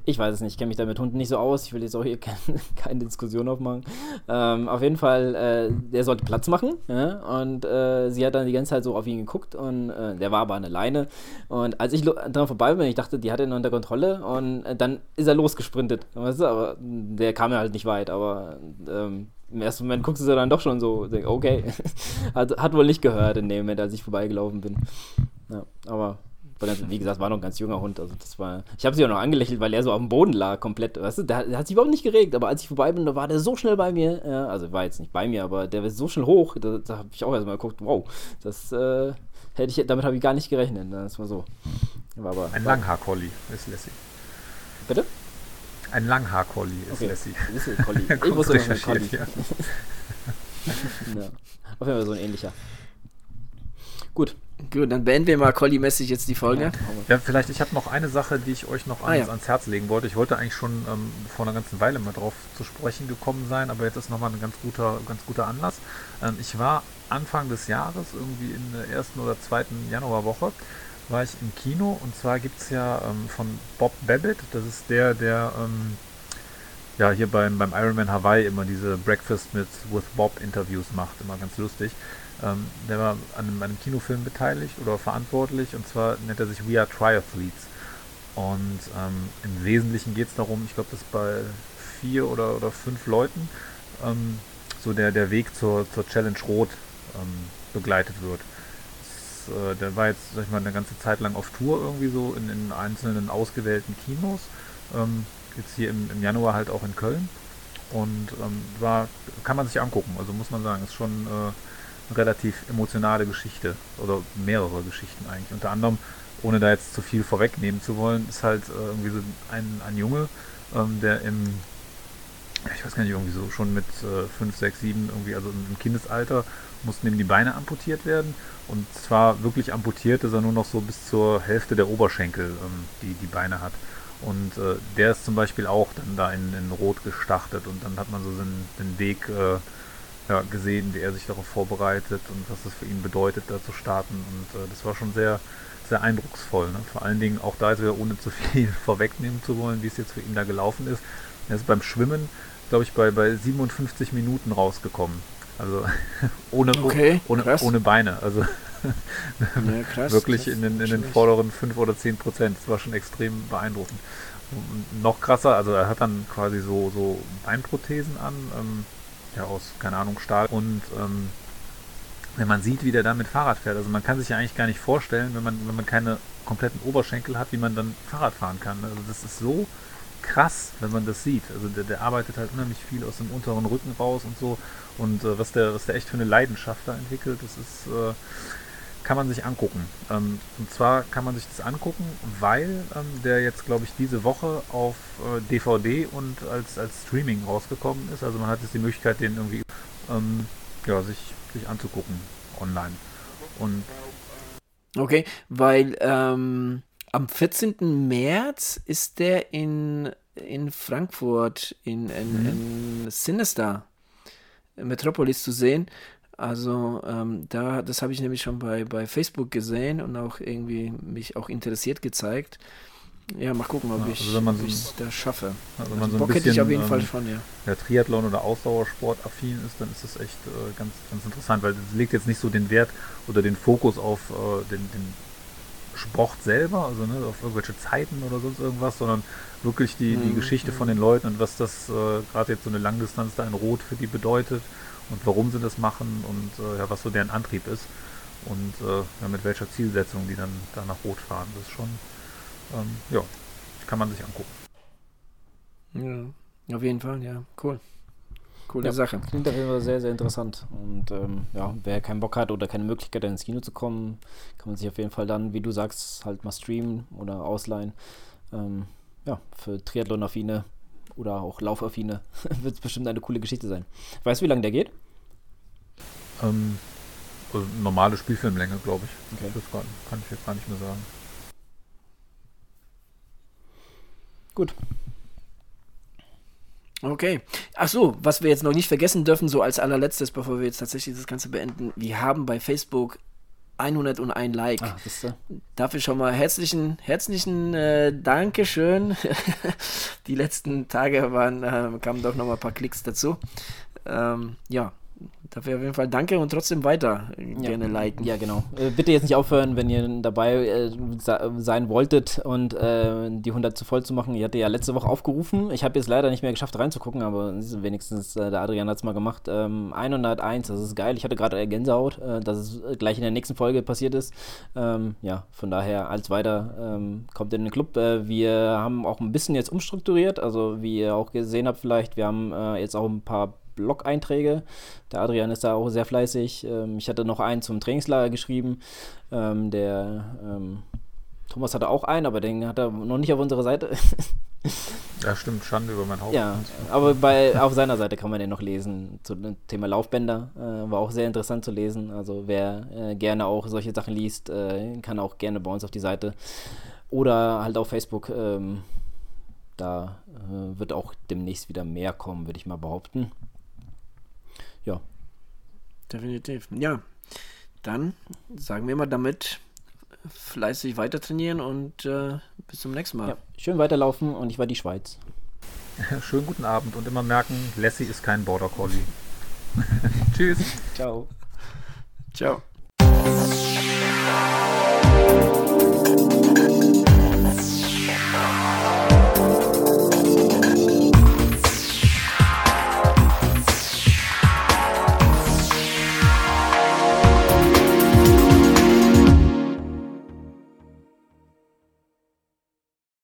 Ich weiß es nicht, ich kenne mich da mit Hunden nicht so aus. Ich will jetzt auch hier *laughs* keine, keine Diskussion aufmachen. Ähm, auf jeden Fall, äh, der sollte Platz machen. Ja? Und äh, sie hat dann die ganze Zeit so auf ihn geguckt und äh, der war aber an der Leine. Und als ich dran vorbei bin, ich dachte, die hat ihn unter Kontrolle und äh, dann ist er losgesprintet. Weißt du? Aber der kam ja halt nicht weit, aber ähm, im ersten Moment guckst du sie dann doch schon so, denk, okay, *laughs* hat, hat wohl nicht gehört in dem Moment, als ich vorbeigelaufen bin. Ja, aber wie gesagt, war noch ein ganz junger Hund. Also das war, ich habe sie auch noch angelächelt, weil er so auf dem Boden lag, komplett. Weißt du, der, der, hat sich überhaupt nicht geregt, aber als ich vorbei bin, da war der so schnell bei mir. Ja, also war jetzt nicht bei mir, aber der war so schnell hoch. Da, da habe ich auch erstmal geguckt, wow, das äh, hätte ich, damit habe ich gar nicht gerechnet. Das war so. War aber, ein Langhaar-Collie ist lässig. Bitte? Ein Langhaar-Collie ist okay. Lassie. Ist ein Collie. *laughs* ich wusste noch ein Collie. Ja. *laughs* ja. Auf jeden Fall so ein ähnlicher. Gut. Gut, dann beenden wir mal Collie-mäßig jetzt die Folge. Ja, vielleicht, ich habe noch eine Sache, die ich euch noch ah, ja. ans Herz legen wollte. Ich wollte eigentlich schon ähm, vor einer ganzen Weile mal drauf zu sprechen gekommen sein, aber jetzt ist nochmal ein ganz guter, ganz guter Anlass. Ähm, ich war Anfang des Jahres, irgendwie in der ersten oder zweiten Januarwoche, war ich im Kino und zwar gibt es ja ähm, von Bob Babbitt, das ist der, der ähm, ja hier beim, beim Ironman Hawaii immer diese Breakfast mit with Bob Interviews macht, immer ganz lustig. Ähm, der war an einem, einem, Kinofilm beteiligt oder verantwortlich und zwar nennt er sich We Are Triathletes. Und ähm, im Wesentlichen geht es darum, ich glaube, dass bei vier oder, oder fünf Leuten ähm, so der, der Weg zur, zur Challenge Rot ähm, begleitet wird äh, der war jetzt, sag ich mal, eine ganze Zeit lang auf Tour irgendwie so in, in einzelnen ausgewählten Kinos. Ähm, jetzt hier im, im, Januar halt auch in Köln. Und ähm, war, kann man sich angucken. Also muss man sagen, ist schon äh, eine relativ emotionale Geschichte. Oder mehrere Geschichten eigentlich. Unter anderem, ohne da jetzt zu viel vorwegnehmen zu wollen, ist halt äh, irgendwie so ein, ein Junge, ähm, der im ich weiß gar nicht, irgendwie so schon mit 5, 6, 7, irgendwie, also im Kindesalter, mussten ihm die Beine amputiert werden. Und zwar wirklich amputiert, dass er nur noch so bis zur Hälfte der Oberschenkel ähm, die, die Beine hat. Und äh, der ist zum Beispiel auch dann da in, in Rot gestartet und dann hat man so den, den Weg äh, ja, gesehen, wie er sich darauf vorbereitet und was das für ihn bedeutet, da zu starten. Und äh, das war schon sehr, sehr eindrucksvoll. Ne? Vor allen Dingen auch da ist er, ohne zu viel *laughs* vorwegnehmen zu wollen, wie es jetzt für ihn da gelaufen ist. Er ist beim Schwimmen, glaube ich, bei, bei 57 Minuten rausgekommen. Also *laughs* ohne, okay, ohne, ohne Beine. Also *laughs* ja, krass, wirklich krass, in den, in den vorderen 5 oder 10 Prozent. Das war schon extrem beeindruckend. Und noch krasser, also er hat dann quasi so, so Beinprothesen an, ähm, ja, aus, keine Ahnung, Stahl. Und ähm, wenn man sieht, wie der da mit Fahrrad fährt, also man kann sich ja eigentlich gar nicht vorstellen, wenn man, wenn man keine kompletten Oberschenkel hat, wie man dann Fahrrad fahren kann. Also das ist so krass, wenn man das sieht. Also der, der arbeitet halt unheimlich viel aus dem unteren Rücken raus und so. Und äh, was, der, was der echt für eine Leidenschaft da entwickelt, das ist, äh, kann man sich angucken. Ähm, und zwar kann man sich das angucken, weil ähm, der jetzt, glaube ich, diese Woche auf äh, DVD und als, als Streaming rausgekommen ist. Also man hat jetzt die Möglichkeit, den irgendwie ähm, ja, sich, sich anzugucken online. Und okay, weil ähm, am 14. März ist der in, in Frankfurt in, in, mhm. in Sinister Metropolis zu sehen. Also ähm, da, das habe ich nämlich schon bei, bei Facebook gesehen und auch irgendwie mich auch interessiert gezeigt. Ja, mal gucken, ob ja, also ich es da schaffe. Also wenn man also so ein Bock bisschen, hätte ich auf jeden ähm, Fall schon, ja. Der Triathlon oder Ausdauersport affin ist, dann ist das echt äh, ganz, ganz interessant, weil es legt jetzt nicht so den Wert oder den Fokus auf äh, den, den Sport selber, also ne, auf irgendwelche Zeiten oder sonst irgendwas, sondern wirklich die, die mhm. Geschichte von den Leuten und was das äh, gerade jetzt so eine Langdistanz da in Rot für die bedeutet und warum sie das machen und äh, ja, was so deren Antrieb ist und äh, ja, mit welcher Zielsetzung die dann da nach Rot fahren. Das ist schon, ähm, ja, kann man sich angucken. Ja, auf jeden Fall, ja, cool. Coole ja, Sache. Klingt auf jeden Fall sehr, sehr interessant. Und ähm, ja, wer keinen Bock hat oder keine Möglichkeit, ins Kino zu kommen, kann man sich auf jeden Fall dann, wie du sagst, halt mal streamen oder ausleihen. Ähm, ja, für Triathlon-Affine oder auch Laufaffine *laughs* wird es bestimmt eine coole Geschichte sein. Weißt du, wie lange der geht? Ähm, also normale Spielfilmlänge, glaube ich. Okay. Das kann, kann ich jetzt gar nicht mehr sagen. Gut. Okay. Ach so, was wir jetzt noch nicht vergessen dürfen, so als allerletztes, bevor wir jetzt tatsächlich das Ganze beenden, wir haben bei Facebook 101 Like. Ach, Dafür schon mal herzlichen, herzlichen äh, Dankeschön. *laughs* Die letzten Tage waren, äh, kamen doch noch mal ein paar Klicks dazu. Ähm, ja, Dafür auf jeden Fall danke und trotzdem weiter ja. gerne liken. Ja, genau. Äh, bitte jetzt nicht aufhören, wenn ihr dabei äh, sein wolltet und äh, die 100 zu voll zu machen. Ihr hattet ja letzte Woche aufgerufen. Ich habe jetzt leider nicht mehr geschafft reinzugucken, aber wenigstens äh, der Adrian hat es mal gemacht. Ähm, 101, das ist geil. Ich hatte gerade Gänsehaut, äh, dass es gleich in der nächsten Folge passiert ist. Ähm, ja, von daher als weiter ähm, kommt in den Club. Wir haben auch ein bisschen jetzt umstrukturiert. Also wie ihr auch gesehen habt vielleicht, wir haben jetzt auch ein paar Blog-Einträge. Der Adrian ist da auch sehr fleißig. Ähm, ich hatte noch einen zum Trainingslager geschrieben. Ähm, der ähm, Thomas hatte auch einen, aber den hat er noch nicht auf unserer Seite. *laughs* ja, stimmt, Schande über mein Haupt. Ja, aber bei, auf seiner Seite kann man den noch lesen. Zum Thema Laufbänder äh, war auch sehr interessant zu lesen. Also wer äh, gerne auch solche Sachen liest, äh, kann auch gerne bei uns auf die Seite oder halt auf Facebook. Ähm, da äh, wird auch demnächst wieder mehr kommen, würde ich mal behaupten ja. Definitiv. Ja, dann sagen wir mal damit fleißig weiter trainieren und äh, bis zum nächsten Mal. Ja, schön weiterlaufen und ich war die Schweiz. *laughs* Schönen guten Abend und immer merken, Lassie ist kein Border Collie. *laughs* Tschüss. Ciao. Ciao.